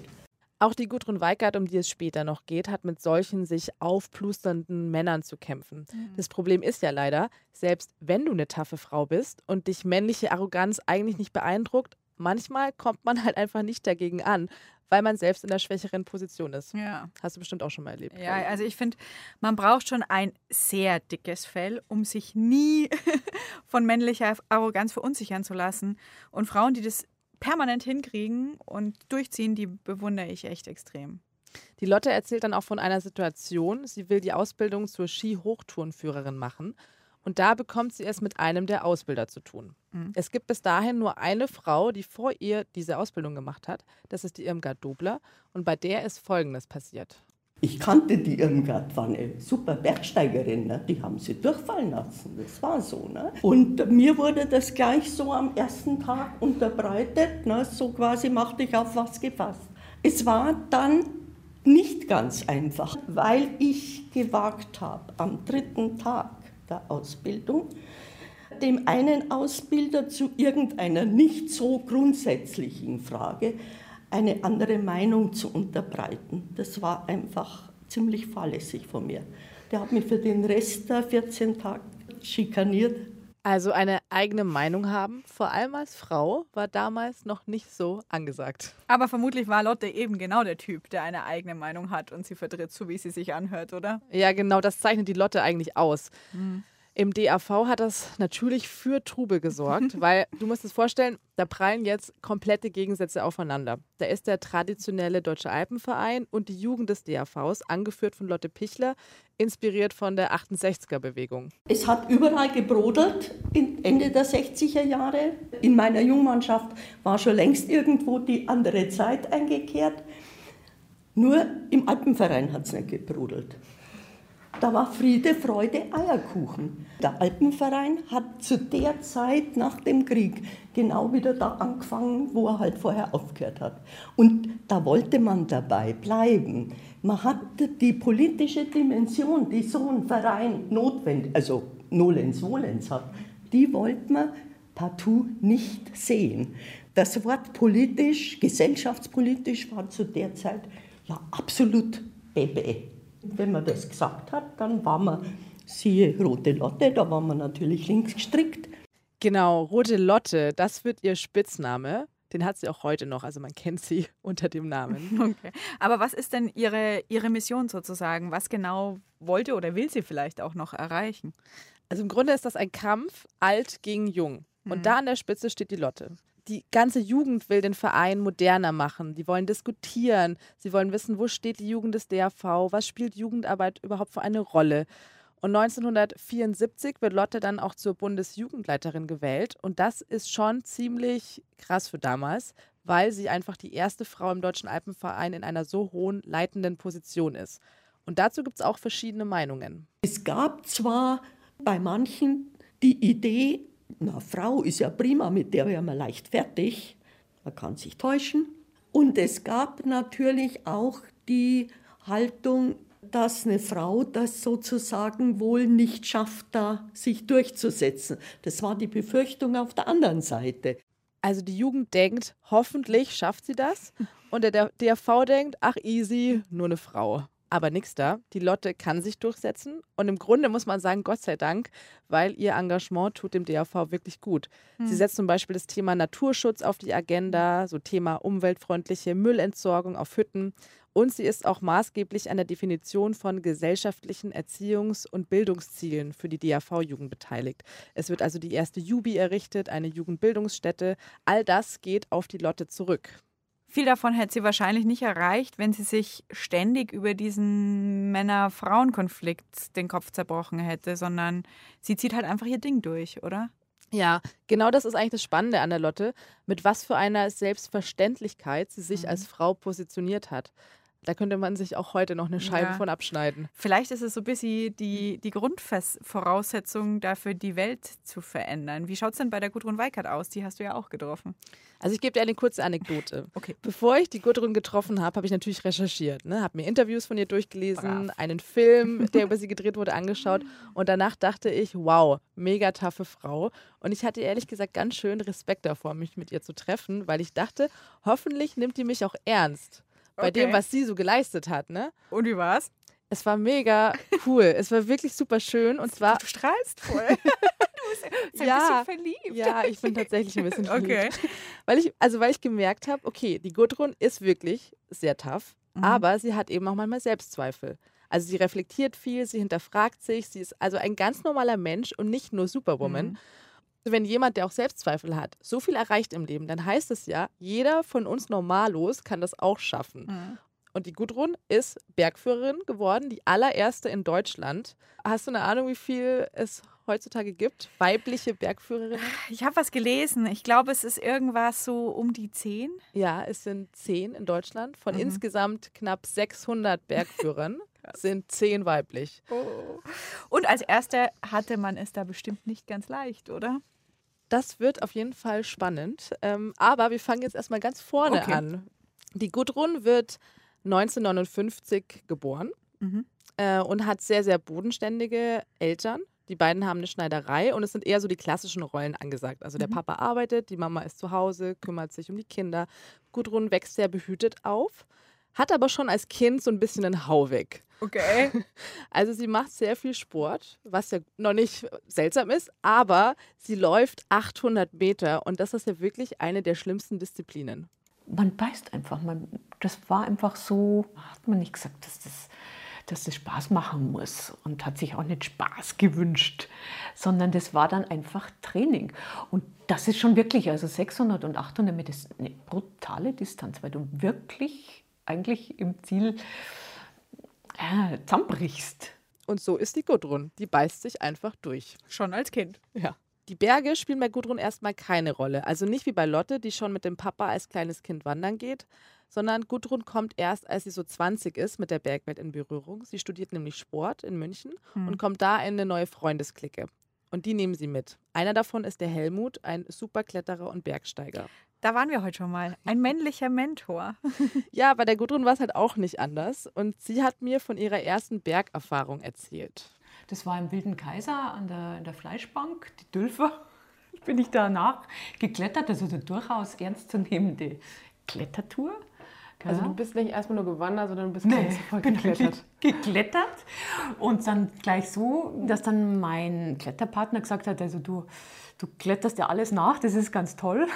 Auch die Gudrun Weigert, um die es später noch geht, hat mit solchen sich aufplusternden Männern zu kämpfen. Mhm. Das Problem ist ja leider, selbst wenn du eine taffe Frau bist und dich männliche Arroganz eigentlich nicht beeindruckt, manchmal kommt man halt einfach nicht dagegen an, weil man selbst in der schwächeren Position ist. Ja. Hast du bestimmt auch schon mal erlebt. Ja, also ich finde, man braucht schon ein sehr dickes Fell, um sich nie von männlicher Arroganz verunsichern zu lassen. Und Frauen, die das permanent hinkriegen und durchziehen, die bewundere ich echt extrem. Die Lotte erzählt dann auch von einer Situation. Sie will die Ausbildung zur Ski-Hochtourenführerin machen und da bekommt sie es mit einem der Ausbilder zu tun. Mhm. Es gibt bis dahin nur eine Frau, die vor ihr diese Ausbildung gemacht hat. Das ist die Irmgard Dobler. Und bei der ist Folgendes passiert. Ich kannte die Irmgard, war eine super Bergsteigerin. Ne? Die haben sie durchfallen lassen. Das war so. Ne? Und mir wurde das gleich so am ersten Tag unterbreitet. Ne? So quasi machte ich auf was gefasst. Es war dann nicht ganz einfach, weil ich gewagt habe, am dritten Tag der Ausbildung, dem einen Ausbilder zu irgendeiner nicht so grundsätzlichen Frage eine andere Meinung zu unterbreiten. Das war einfach ziemlich fahrlässig von mir. Der hat mich für den Rest der 14 Tage schikaniert. Also eine eigene Meinung haben, vor allem als Frau, war damals noch nicht so angesagt. Aber vermutlich war Lotte eben genau der Typ, der eine eigene Meinung hat und sie vertritt, so wie sie sich anhört, oder? Ja, genau, das zeichnet die Lotte eigentlich aus. Mhm. Im DAV hat das natürlich für Trubel gesorgt, weil du musst es vorstellen, da prallen jetzt komplette Gegensätze aufeinander. Da ist der traditionelle Deutsche Alpenverein und die Jugend des DAVs, angeführt von Lotte Pichler, inspiriert von der 68er-Bewegung. Es hat überall gebrodelt, Ende der 60er Jahre. In meiner Jungmannschaft war schon längst irgendwo die andere Zeit eingekehrt. Nur im Alpenverein hat es nicht gebrodelt. Da war Friede, Freude, Eierkuchen. Der Alpenverein hat zu der Zeit nach dem Krieg genau wieder da angefangen, wo er halt vorher aufgehört hat. Und da wollte man dabei bleiben. Man hatte die politische Dimension, die so ein Verein notwendig, also nolens volens hat, die wollte man partout nicht sehen. Das Wort politisch, gesellschaftspolitisch war zu der Zeit ja absolut bebe. Wenn man das gesagt hat, dann war man, siehe Rote Lotte, da war man natürlich links gestrickt. Genau, Rote Lotte, das wird ihr Spitzname. Den hat sie auch heute noch, also man kennt sie unter dem Namen. Okay. Aber was ist denn ihre, ihre Mission sozusagen? Was genau wollte oder will sie vielleicht auch noch erreichen? Also im Grunde ist das ein Kampf alt gegen jung. Und mhm. da an der Spitze steht die Lotte die ganze Jugend will den Verein moderner machen. Die wollen diskutieren. Sie wollen wissen, wo steht die Jugend des DAV? Was spielt Jugendarbeit überhaupt für eine Rolle? Und 1974 wird Lotte dann auch zur Bundesjugendleiterin gewählt. Und das ist schon ziemlich krass für damals, weil sie einfach die erste Frau im Deutschen Alpenverein in einer so hohen leitenden Position ist. Und dazu gibt es auch verschiedene Meinungen. Es gab zwar bei manchen die Idee, na, Frau ist ja prima, mit der wäre man leicht fertig. Man kann sich täuschen. Und es gab natürlich auch die Haltung, dass eine Frau das sozusagen wohl nicht schafft, da sich durchzusetzen. Das war die Befürchtung auf der anderen Seite. Also die Jugend denkt, hoffentlich schafft sie das. Und der DRV denkt, ach easy, nur eine Frau. Aber nix da. Die Lotte kann sich durchsetzen. Und im Grunde muss man sagen, Gott sei Dank, weil ihr Engagement tut dem DRV wirklich gut. Hm. Sie setzt zum Beispiel das Thema Naturschutz auf die Agenda, so Thema umweltfreundliche Müllentsorgung auf Hütten. Und sie ist auch maßgeblich an der Definition von gesellschaftlichen Erziehungs- und Bildungszielen für die DAV-Jugend beteiligt. Es wird also die erste Jubi errichtet, eine Jugendbildungsstätte. All das geht auf die Lotte zurück. Viel davon hätte sie wahrscheinlich nicht erreicht, wenn sie sich ständig über diesen Männer-Frauen-Konflikt den Kopf zerbrochen hätte, sondern sie zieht halt einfach ihr Ding durch, oder? Ja, genau das ist eigentlich das Spannende an der Lotte, mit was für einer Selbstverständlichkeit sie sich mhm. als Frau positioniert hat. Da könnte man sich auch heute noch eine Scheibe ja. von abschneiden. Vielleicht ist es so ein bisschen die, die Grundvoraussetzung dafür, die Welt zu verändern. Wie schaut es denn bei der Gudrun Weikert aus? Die hast du ja auch getroffen. Also ich gebe dir eine kurze Anekdote. Okay. Bevor ich die Gudrun getroffen habe, habe ich natürlich recherchiert. Ne? Habe mir Interviews von ihr durchgelesen, Brav. einen Film, der über sie gedreht wurde, angeschaut. Und danach dachte ich, wow, mega taffe Frau. Und ich hatte ehrlich gesagt ganz schön Respekt davor, mich mit ihr zu treffen, weil ich dachte, hoffentlich nimmt die mich auch ernst bei okay. dem, was sie so geleistet hat. Ne? Und wie war's? Es war mega cool. es war wirklich super schön. Und zwar. Du strahlst voll. du bist ein ja, bisschen verliebt. Ja, ich bin tatsächlich ein bisschen verliebt. Okay. Weil ich, also weil ich gemerkt habe, okay, die Gudrun ist wirklich sehr tough, mhm. aber sie hat eben auch manchmal Selbstzweifel. Also sie reflektiert viel, sie hinterfragt sich, sie ist also ein ganz normaler Mensch und nicht nur Superwoman. Mhm wenn jemand, der auch Selbstzweifel hat, so viel erreicht im Leben, dann heißt es ja, jeder von uns normallos kann das auch schaffen. Mhm. Und die Gudrun ist Bergführerin geworden, die allererste in Deutschland. Hast du eine Ahnung, wie viel es heutzutage gibt? Weibliche Bergführerinnen? Ich habe was gelesen. Ich glaube, es ist irgendwas so um die zehn. Ja, es sind zehn in Deutschland. Von mhm. insgesamt knapp 600 Bergführern sind zehn weiblich. Oh. Und als Erste hatte man es da bestimmt nicht ganz leicht, oder? Das wird auf jeden Fall spannend. Ähm, aber wir fangen jetzt erstmal ganz vorne okay. an. Die Gudrun wird 1959 geboren mhm. äh, und hat sehr, sehr bodenständige Eltern. Die beiden haben eine Schneiderei und es sind eher so die klassischen Rollen angesagt. Also der mhm. Papa arbeitet, die Mama ist zu Hause, kümmert sich um die Kinder. Gudrun wächst sehr behütet auf, hat aber schon als Kind so ein bisschen einen Hau weg. Okay. Also sie macht sehr viel Sport, was ja noch nicht seltsam ist, aber sie läuft 800 Meter und das ist ja wirklich eine der schlimmsten Disziplinen. Man beißt einfach. Man, das war einfach so, hat man nicht gesagt, dass das, dass das Spaß machen muss und hat sich auch nicht Spaß gewünscht, sondern das war dann einfach Training. Und das ist schon wirklich, also 600 und 800 Meter ist eine brutale Distanz, weil du wirklich eigentlich im Ziel äh, zusammenbrichst. Und so ist die Gudrun. Die beißt sich einfach durch. Schon als Kind. Ja. Die Berge spielen bei Gudrun erstmal keine Rolle. Also nicht wie bei Lotte, die schon mit dem Papa als kleines Kind wandern geht, sondern Gudrun kommt erst, als sie so 20 ist, mit der Bergwelt in Berührung. Sie studiert nämlich Sport in München hm. und kommt da in eine neue Freundesklicke. Und die nehmen sie mit. Einer davon ist der Helmut, ein Superkletterer und Bergsteiger. Da waren wir heute schon mal. Ein männlicher Mentor. ja, bei der Gudrun war es halt auch nicht anders. Und sie hat mir von ihrer ersten Bergerfahrung erzählt. Das war im Wilden Kaiser an der, der Fleischbank, die Dülfer. Bin ich danach geklettert, also eine durchaus ernstzunehmende Klettertour. Also du bist nicht erstmal nur gewandert, sondern du bist nee, voll geklettert. geklettert und dann gleich so, dass dann mein Kletterpartner gesagt hat, also du, du kletterst ja alles nach, das ist ganz toll.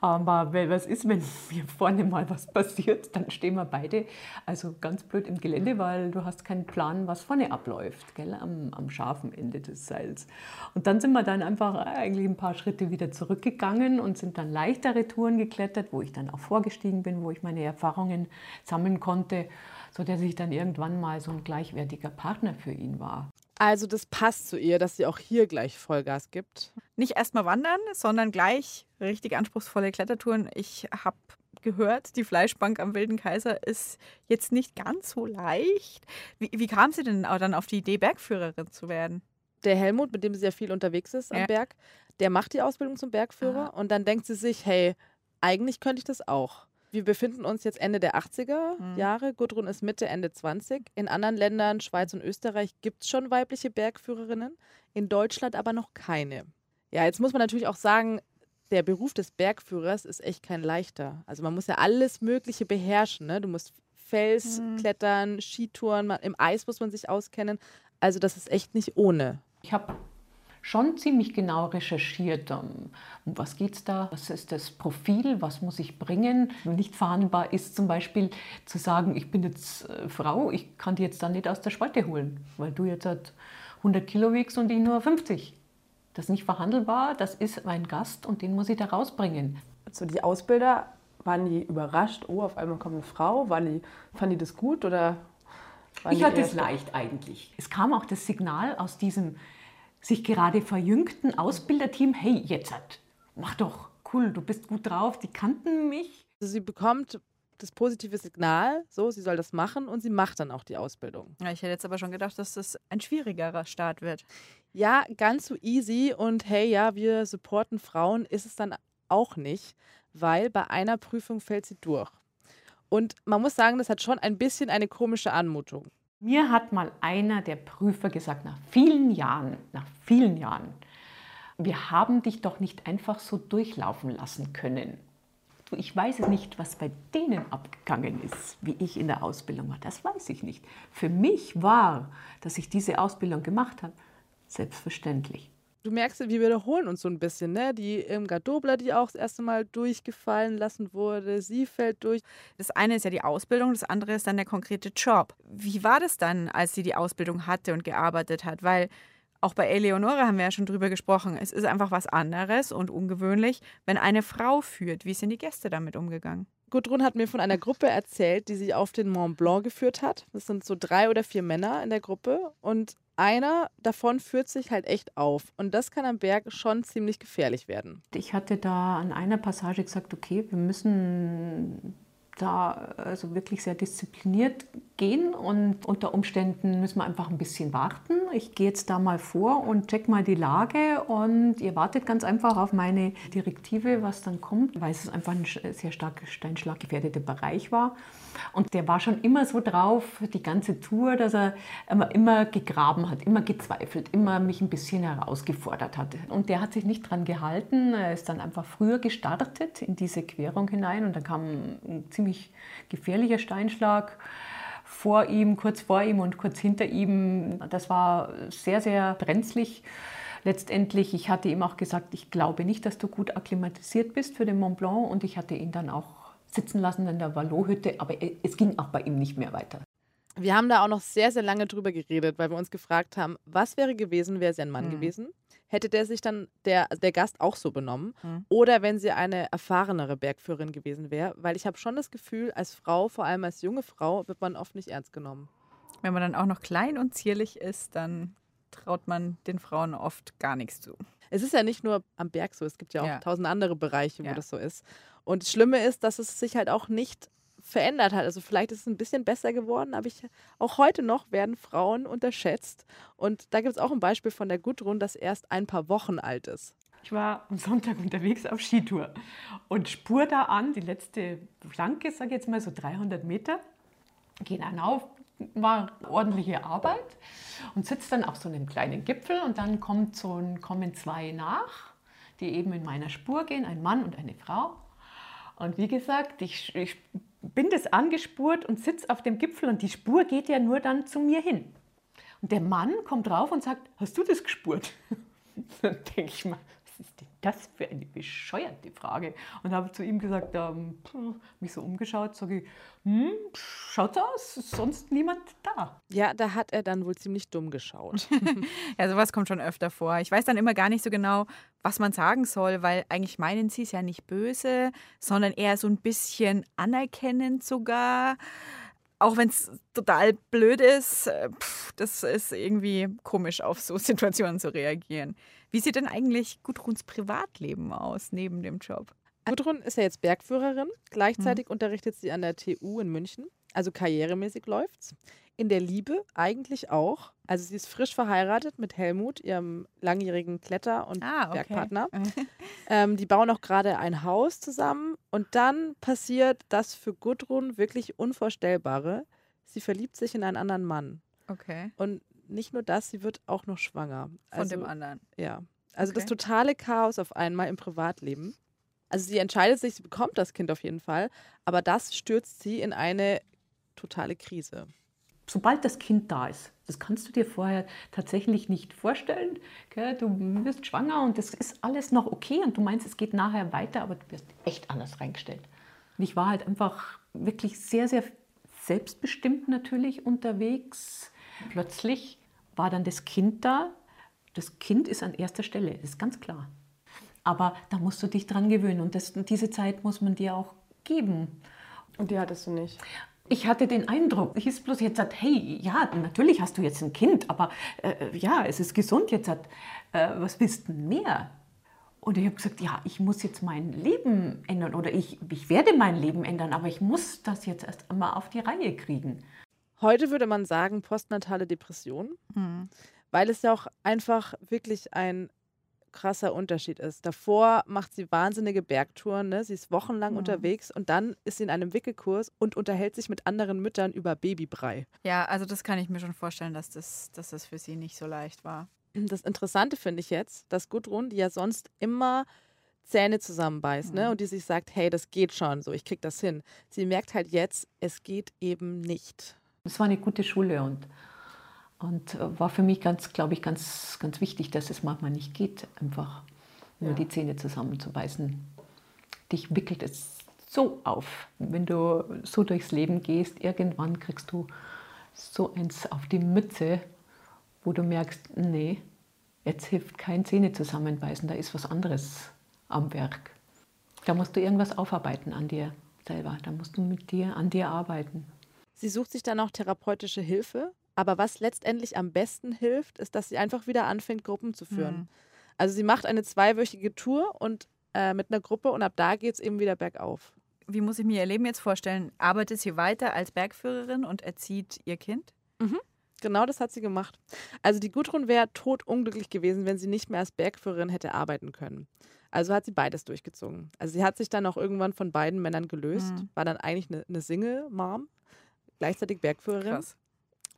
Aber was ist, wenn mir vorne mal was passiert, dann stehen wir beide also ganz blöd im Gelände, weil du hast keinen Plan, was vorne abläuft, gell? Am, am scharfen Ende des Seils. Und dann sind wir dann einfach eigentlich ein paar Schritte wieder zurückgegangen und sind dann leichtere Touren geklettert, wo ich dann auch vorgestiegen bin, wo ich meine Erfahrungen sammeln konnte, sodass ich dann irgendwann mal so ein gleichwertiger Partner für ihn war. Also das passt zu ihr, dass sie auch hier gleich Vollgas gibt. Nicht erstmal wandern, sondern gleich richtig anspruchsvolle Klettertouren. Ich habe gehört, die Fleischbank am Wilden Kaiser ist jetzt nicht ganz so leicht. Wie, wie kam sie denn dann auf die Idee, Bergführerin zu werden? Der Helmut, mit dem sie ja viel unterwegs ist am ja. Berg, der macht die Ausbildung zum Bergführer Aha. und dann denkt sie sich, hey, eigentlich könnte ich das auch. Wir befinden uns jetzt Ende der 80er Mhm. Jahre. Gudrun ist Mitte, Ende 20. In anderen Ländern, Schweiz und Österreich, gibt es schon weibliche Bergführerinnen. In Deutschland aber noch keine. Ja, jetzt muss man natürlich auch sagen, der Beruf des Bergführers ist echt kein leichter. Also man muss ja alles Mögliche beherrschen. Ne? Du musst Fels Mhm. klettern, Skitouren, man, im Eis muss man sich auskennen. Also das ist echt nicht ohne. Ich habe schon ziemlich genau recherchiert, um, um was geht es da, was ist das Profil, was muss ich bringen. Nicht verhandelbar ist zum Beispiel zu sagen, ich bin jetzt äh, Frau, ich kann die jetzt dann nicht aus der Spalte holen, weil du jetzt halt 100 Kilo wiegst und ich nur 50. Das ist nicht verhandelbar, das ist mein Gast und den muss ich da rausbringen. So die Ausbilder, waren die überrascht, oh, auf einmal kommt eine Frau? Waren die, fanden die das gut oder Ich hatte es leicht eigentlich. Es kam auch das Signal aus diesem sich gerade verjüngten Ausbilderteam, hey, jetzt hat, mach doch, cool, du bist gut drauf, die kannten mich. Also sie bekommt das positive Signal, so, sie soll das machen und sie macht dann auch die Ausbildung. Ja, ich hätte jetzt aber schon gedacht, dass das ein schwierigerer Start wird. Ja, ganz so easy und hey, ja, wir supporten Frauen ist es dann auch nicht, weil bei einer Prüfung fällt sie durch. Und man muss sagen, das hat schon ein bisschen eine komische Anmutung. Mir hat mal einer der Prüfer gesagt, nach vielen Jahren, nach vielen Jahren, wir haben dich doch nicht einfach so durchlaufen lassen können. Ich weiß nicht, was bei denen abgegangen ist, wie ich in der Ausbildung war. Das weiß ich nicht. Für mich war, dass ich diese Ausbildung gemacht habe, selbstverständlich. Du merkst, wir wiederholen uns so ein bisschen, ne? Die Irmgard Dobler, die auch das erste Mal durchgefallen lassen wurde, sie fällt durch. Das eine ist ja die Ausbildung, das andere ist dann der konkrete Job. Wie war das dann, als sie die Ausbildung hatte und gearbeitet hat? Weil auch bei Eleonore haben wir ja schon drüber gesprochen. Es ist einfach was anderes und ungewöhnlich, wenn eine Frau führt. Wie sind die Gäste damit umgegangen? Gudrun hat mir von einer Gruppe erzählt, die sie auf den Mont Blanc geführt hat. Das sind so drei oder vier Männer in der Gruppe und einer davon führt sich halt echt auf. Und das kann am Berg schon ziemlich gefährlich werden. Ich hatte da an einer Passage gesagt, okay, wir müssen da also wirklich sehr diszipliniert gehen und unter Umständen müssen wir einfach ein bisschen warten. Ich gehe jetzt da mal vor und check mal die Lage und ihr wartet ganz einfach auf meine Direktive, was dann kommt, weil es einfach ein sehr stark steinschlaggefährdeter Bereich war. Und der war schon immer so drauf, die ganze Tour, dass er immer, gegraben hat, immer gezweifelt, immer mich ein bisschen herausgefordert hat. Und der hat sich nicht dran gehalten. Er ist dann einfach früher gestartet in diese Querung hinein und dann kam ein ziemlich gefährlicher Steinschlag vor ihm, kurz vor ihm und kurz hinter ihm. Das war sehr, sehr brenzlig. Letztendlich, ich hatte ihm auch gesagt, ich glaube nicht, dass du gut akklimatisiert bist für den Mont Blanc und ich hatte ihn dann auch sitzen lassen in der Vallot-Hütte, aber es ging auch bei ihm nicht mehr weiter. Wir haben da auch noch sehr, sehr lange drüber geredet, weil wir uns gefragt haben, was wäre gewesen, wäre sie ein Mann Mhm. gewesen? Hätte der sich dann, der, der Gast auch so benommen? Mhm. Oder wenn sie eine erfahrenere Bergführerin gewesen wäre? Weil ich habe schon das Gefühl, als Frau, vor allem als junge Frau, wird man oft nicht ernst genommen. Wenn man dann auch noch klein und zierlich ist, dann traut man den Frauen oft gar nichts zu. Es ist ja nicht nur am Berg so, es gibt ja auch Ja. tausend andere Bereiche, wo Ja. das so ist. Und das Schlimme ist, dass es sich halt auch nicht verändert hat. Also vielleicht ist es ein bisschen besser geworden, aber ich, auch heute noch werden Frauen unterschätzt. Und da gibt es auch ein Beispiel von der Gudrun, das erst ein paar Wochen alt ist. Ich war am Sonntag unterwegs auf Skitour und spur da an, die letzte Flanke, sage ich jetzt mal so 300 Meter, gehen dann auf, war ordentliche Arbeit und sitzt dann auf so einem kleinen Gipfel und dann kommt so ein, kommen zwei nach, die eben in meiner Spur gehen, ein Mann und eine Frau. Und wie gesagt, ich, ich bin das angespurt und sitze auf dem Gipfel und die Spur geht ja nur dann zu mir hin. Und der Mann kommt rauf und sagt, hast du das gespurt? Dann denke ich mal, was ist denn das für eine bescheuerte Frage? Und habe zu ihm gesagt, ähm, mich so umgeschaut, sage ich, hm, schaut so aus, ist sonst niemand da. Ja, da hat er dann wohl ziemlich dumm geschaut. Ja, sowas kommt schon öfter vor. Ich weiß dann immer gar nicht so genau, was man sagen soll, weil eigentlich meinen sie es ja nicht böse, sondern eher so ein bisschen anerkennend sogar. Auch wenn es total blöd ist, äh, pff, das ist irgendwie komisch, auf so Situationen zu reagieren. Wie sieht denn eigentlich Gudruns Privatleben aus neben dem Job? Gudrun ist ja jetzt Bergführerin. Gleichzeitig unterrichtet sie an der TU in München. Also karrieremäßig läuft's. In der Liebe eigentlich auch. Also sie ist frisch verheiratet mit Helmut, ihrem langjährigen Kletter- und Ah, okay. Bergpartner. Ähm, die bauen auch gerade ein Haus zusammen. Und dann passiert das für Gudrun wirklich Unvorstellbare. Sie verliebt sich in einen anderen Mann. Okay. Und nicht nur das, sie wird auch noch schwanger. Von also, dem anderen. Ja. Also das Okay. totale Chaos auf einmal im Privatleben. Also sie entscheidet sich, sie bekommt das Kind auf jeden Fall, aber das stürzt sie in eine totale Krise. sobald das Kind da ist, das kannst du dir vorher tatsächlich nicht vorstellen. Gell? Du wirst schwanger und das ist alles noch okay und du meinst, es geht nachher weiter, aber du wirst echt anders reingestellt. Und ich war halt einfach wirklich sehr, sehr selbstbestimmt natürlich unterwegs. Plötzlich war dann das Kind da. Das Kind ist an erster Stelle, das ist ganz klar. Aber da musst du dich dran gewöhnen und das, diese Zeit muss man dir auch geben. Und die hattest du nicht. Ich hatte den Eindruck, ich ist bloß jetzt sagt, hey, ja, natürlich hast du jetzt ein Kind, aber äh, ja, es ist gesund jetzt, hat, äh, was willst du mehr? Und ich habe gesagt, ja, ich muss jetzt mein Leben ändern oder ich, ich werde mein Leben ändern, aber ich muss das jetzt erst einmal auf die Reihe kriegen. Heute würde man sagen postnatale Depression, weil es ja auch einfach wirklich ein krasser Unterschied ist. Davor macht sie wahnsinnige Bergtouren, ne? sie ist wochenlang unterwegs und dann ist sie in einem Wickelkurs und unterhält sich mit anderen Müttern über Babybrei. Ja, also das kann ich mir schon vorstellen, dass das, dass das für sie nicht so leicht war. Das Interessante finde ich jetzt, dass Gudrun, die ja sonst immer Zähne zusammenbeißt ne? und die sich sagt, hey, das geht schon, so ich krieg das hin. Sie merkt halt jetzt, es geht eben nicht. Es war eine gute Schule und, und äh, war für mich ganz, glaube ich, ganz, ganz wichtig, dass es manchmal nicht geht, einfach nur die Zähne zusammenzubeißen. Dich wickelt es so auf. Wenn du so durchs Leben gehst, irgendwann kriegst du so eins auf die Mütze, wo du merkst, nee, jetzt hilft kein Zähne zusammenbeißen, da ist was anderes am Werk. Da musst du irgendwas aufarbeiten an dir selber, da musst du mit dir, an dir arbeiten. Sie sucht sich dann auch therapeutische Hilfe, aber was letztendlich am besten hilft, ist, dass sie einfach wieder anfängt, Gruppen zu führen. Also sie macht eine zweiwöchige Tour und äh, mit einer Gruppe und ab da geht es eben wieder bergauf. Wie muss ich mir ihr Leben jetzt vorstellen? Arbeitet sie weiter als Bergführerin und erzieht ihr Kind? Genau das hat sie gemacht. Also die Gudrun wäre totunglücklich gewesen, wenn sie nicht mehr als Bergführerin hätte arbeiten können. Also hat sie beides durchgezogen. Also sie hat sich dann auch irgendwann von beiden Männern gelöst, war dann eigentlich eine, eine Single-Mom, gleichzeitig Bergführerin. Krass.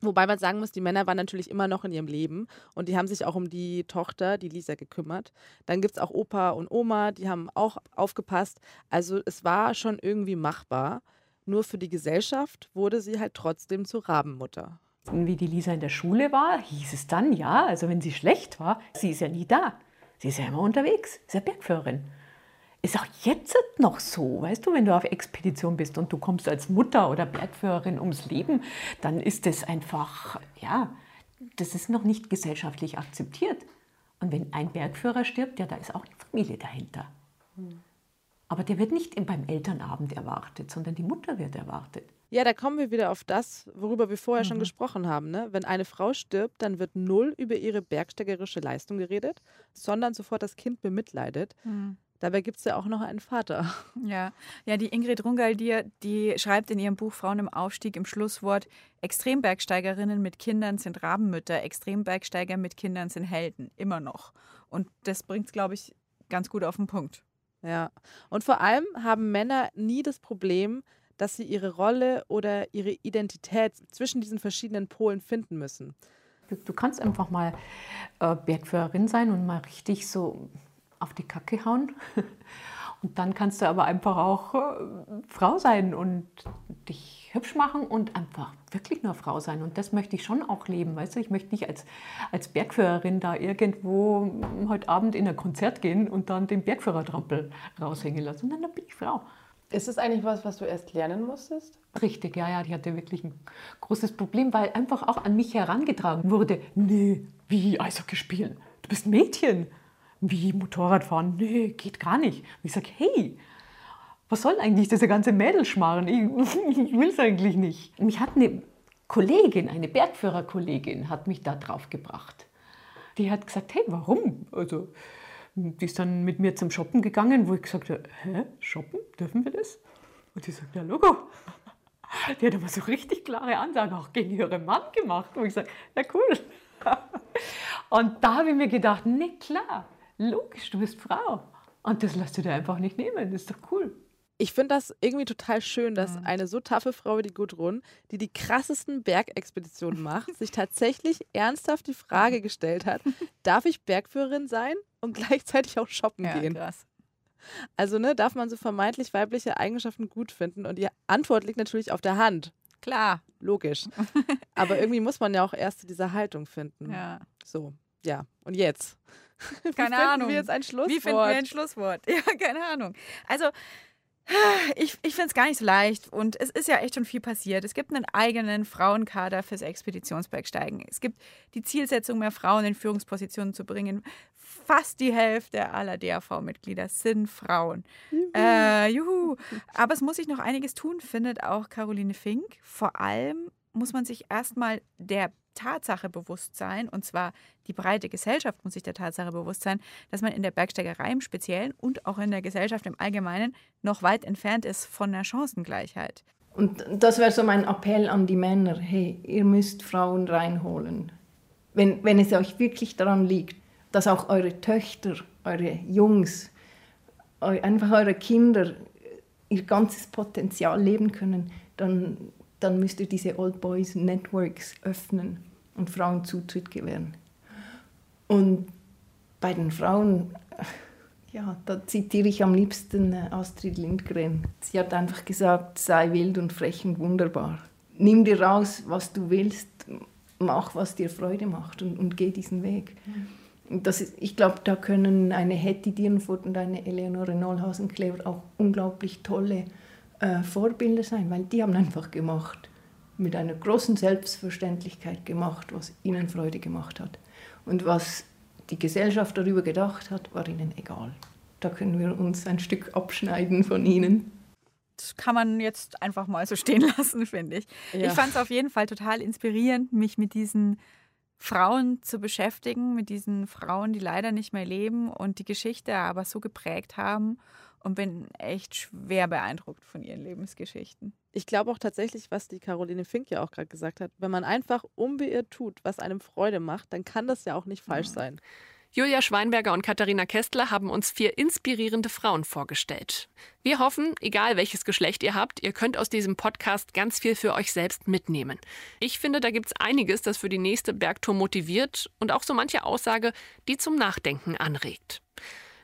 Wobei man sagen muss, die Männer waren natürlich immer noch in ihrem Leben und die haben sich auch um die Tochter, die Lisa, gekümmert. Dann gibt es auch Opa und Oma, die haben auch aufgepasst. Also es war schon irgendwie machbar. Nur für die Gesellschaft wurde sie halt trotzdem zur Rabenmutter. Wie die Lisa in der Schule war, hieß es dann, ja, also wenn sie schlecht war, sie ist ja nie da. Sie ist ja immer unterwegs, ist ja Bergführerin. Ist auch jetzt noch so, weißt du, wenn du auf Expedition bist und du kommst als Mutter oder Bergführerin ums Leben, dann ist das einfach, ja, das ist noch nicht gesellschaftlich akzeptiert. Und wenn ein Bergführer stirbt, ja, da ist auch eine Familie dahinter. Aber der wird nicht beim Elternabend erwartet, sondern die Mutter wird erwartet. Ja, da kommen wir wieder auf das, worüber wir vorher schon gesprochen haben. Ne? Wenn eine Frau stirbt, dann wird null über ihre bergsteigerische Leistung geredet, sondern sofort das Kind bemitleidet. Dabei gibt es ja auch noch einen Vater. Ja, ja die Ingrid Rungaldier, die schreibt in ihrem Buch Frauen im Aufstieg im Schlusswort, Extrembergsteigerinnen mit Kindern sind Rabenmütter, Extrembergsteiger mit Kindern sind Helden, immer noch. Und das bringt es, glaube ich, ganz gut auf den Punkt. Ja. Und vor allem haben Männer nie das Problem, dass sie ihre Rolle oder ihre Identität zwischen diesen verschiedenen Polen finden müssen. Du, du kannst einfach mal äh, Bergführerin sein und mal richtig so auf die Kacke hauen. Und dann kannst du aber einfach auch äh, Frau sein und dich hübsch machen und einfach wirklich nur Frau sein. Und das möchte ich schon auch leben. Weißt du, ich möchte nicht als, als Bergführerin da irgendwo heute Abend in ein Konzert gehen und dann den Bergführertrampel raushängen lassen, sondern dann bin ich Frau. Ist es eigentlich was, was du erst lernen musstest? Richtig, ja, ja, die hatte wirklich ein großes Problem, weil einfach auch an mich herangetragen wurde, nee, wie Eishockey spielen? Du bist ein Mädchen. Wie Motorradfahren? Nee, geht gar nicht. Und ich sage, hey, was soll eigentlich dieser ganze Mädelschmarren? Ich, ich will es eigentlich nicht. Mich hat eine Kollegin, eine Bergführerkollegin, hat mich da drauf gebracht. Die hat gesagt, hey, warum? Also, die ist dann mit mir zum Shoppen gegangen, wo ich gesagt habe, hä, shoppen? Dürfen wir das? Und die sagt, ja, Logo. Die hat aber so richtig klare Ansagen auch gegen ihren Mann gemacht, wo ich sage, ja cool. Und da habe ich mir gedacht, nee, klar, logisch, du bist Frau. Und das lässt du dir einfach nicht nehmen, das ist doch cool. Ich finde das irgendwie total schön, dass Mhm. eine so taffe Frau wie die Gudrun, die die krassesten Bergexpeditionen macht, sich tatsächlich ernsthaft die Frage gestellt hat, darf ich Bergführerin sein und gleichzeitig auch shoppen Ja, gehen? krass. Also ne, darf man so vermeintlich weibliche Eigenschaften gut finden? Und die Antwort liegt natürlich auf der Hand. Klar. Logisch. Aber irgendwie muss man ja auch erst zu dieser Haltung finden. Ja. So, ja. Und jetzt? Wie Keine finden Ahnung. wir jetzt ein Schlusswort? Wie finden wir ein Schlusswort? Ja, keine Ahnung. Also, ich, ich finde es gar nicht so leicht und es ist ja echt schon viel passiert. Es gibt einen eigenen Frauenkader fürs Expeditionsbergsteigen. Es gibt die Zielsetzung, mehr Frauen in Führungspositionen zu bringen. Fast die Hälfte aller DAV-Mitglieder sind Frauen. Juhu. Äh, juhu. Aber es muss sich noch einiges tun, findet auch Caroline Fink. Vor allem muss man sich erstmal der Tatsache bewusst sein, und zwar die breite Gesellschaft muss sich der Tatsache bewusst sein, dass man in der Bergsteigerei im Speziellen und auch in der Gesellschaft im Allgemeinen noch weit entfernt ist von der Chancengleichheit. Und das wäre so mein Appell an die Männer, hey, ihr müsst Frauen reinholen. Wenn, wenn es euch wirklich daran liegt, dass auch eure Töchter, eure Jungs, eu, einfach eure Kinder ihr ganzes Potenzial leben können, dann, dann müsst ihr diese Old Boys Networks öffnen und Frauen Zutritt gewähren. Und bei den Frauen, ja, da zitiere ich am liebsten äh, Astrid Lindgren. Sie hat einfach gesagt, sei wild und frech und wunderbar. Nimm dir raus, was du willst, mach, was dir Freude macht und, und geh diesen Weg. Und das ist, ich glaube, da können eine Hetty Dirnfurt und eine Eleonore Nollhausen-Klever auch unglaublich tolle äh, Vorbilder sein, weil die haben einfach gemacht, mit einer großen Selbstverständlichkeit gemacht, was ihnen Freude gemacht hat. Und was die Gesellschaft darüber gedacht hat, war ihnen egal. Da können wir uns ein Stück abschneiden von ihnen. Das kann man jetzt einfach mal so stehen lassen, finde ich. Ja. Ich fand es auf jeden Fall total inspirierend, mich mit diesen Frauen zu beschäftigen, mit diesen Frauen, die leider nicht mehr leben und die Geschichte aber so geprägt haben und bin echt schwer beeindruckt von ihren Lebensgeschichten. Ich glaube auch tatsächlich, was die Caroline Fink ja auch gerade gesagt hat, wenn man einfach unbeirrt tut, was einem Freude macht, dann kann das ja auch nicht falsch sein. Julia Schweinberger und Katharina Kästler haben uns vier inspirierende Frauen vorgestellt. Wir hoffen, egal welches Geschlecht ihr habt, ihr könnt aus diesem Podcast ganz viel für euch selbst mitnehmen. Ich finde, da gibt's einiges, das für die nächste Bergtour motiviert und auch so manche Aussage, die zum Nachdenken anregt.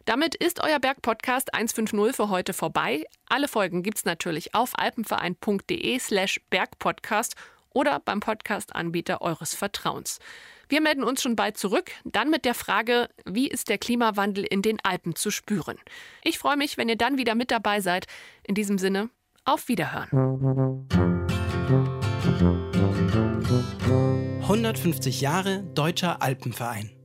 Damit ist euer Bergpodcast 150 für heute vorbei. Alle Folgen gibt's natürlich auf alpenverein.de slash bergpodcast oder beim Podcast-Anbieter eures Vertrauens. Wir melden uns schon bald zurück, dann mit der Frage, wie ist der Klimawandel in den Alpen zu spüren? Ich freue mich, wenn ihr dann wieder mit dabei seid. In diesem Sinne, auf Wiederhören. 150 Jahre Deutscher Alpenverein.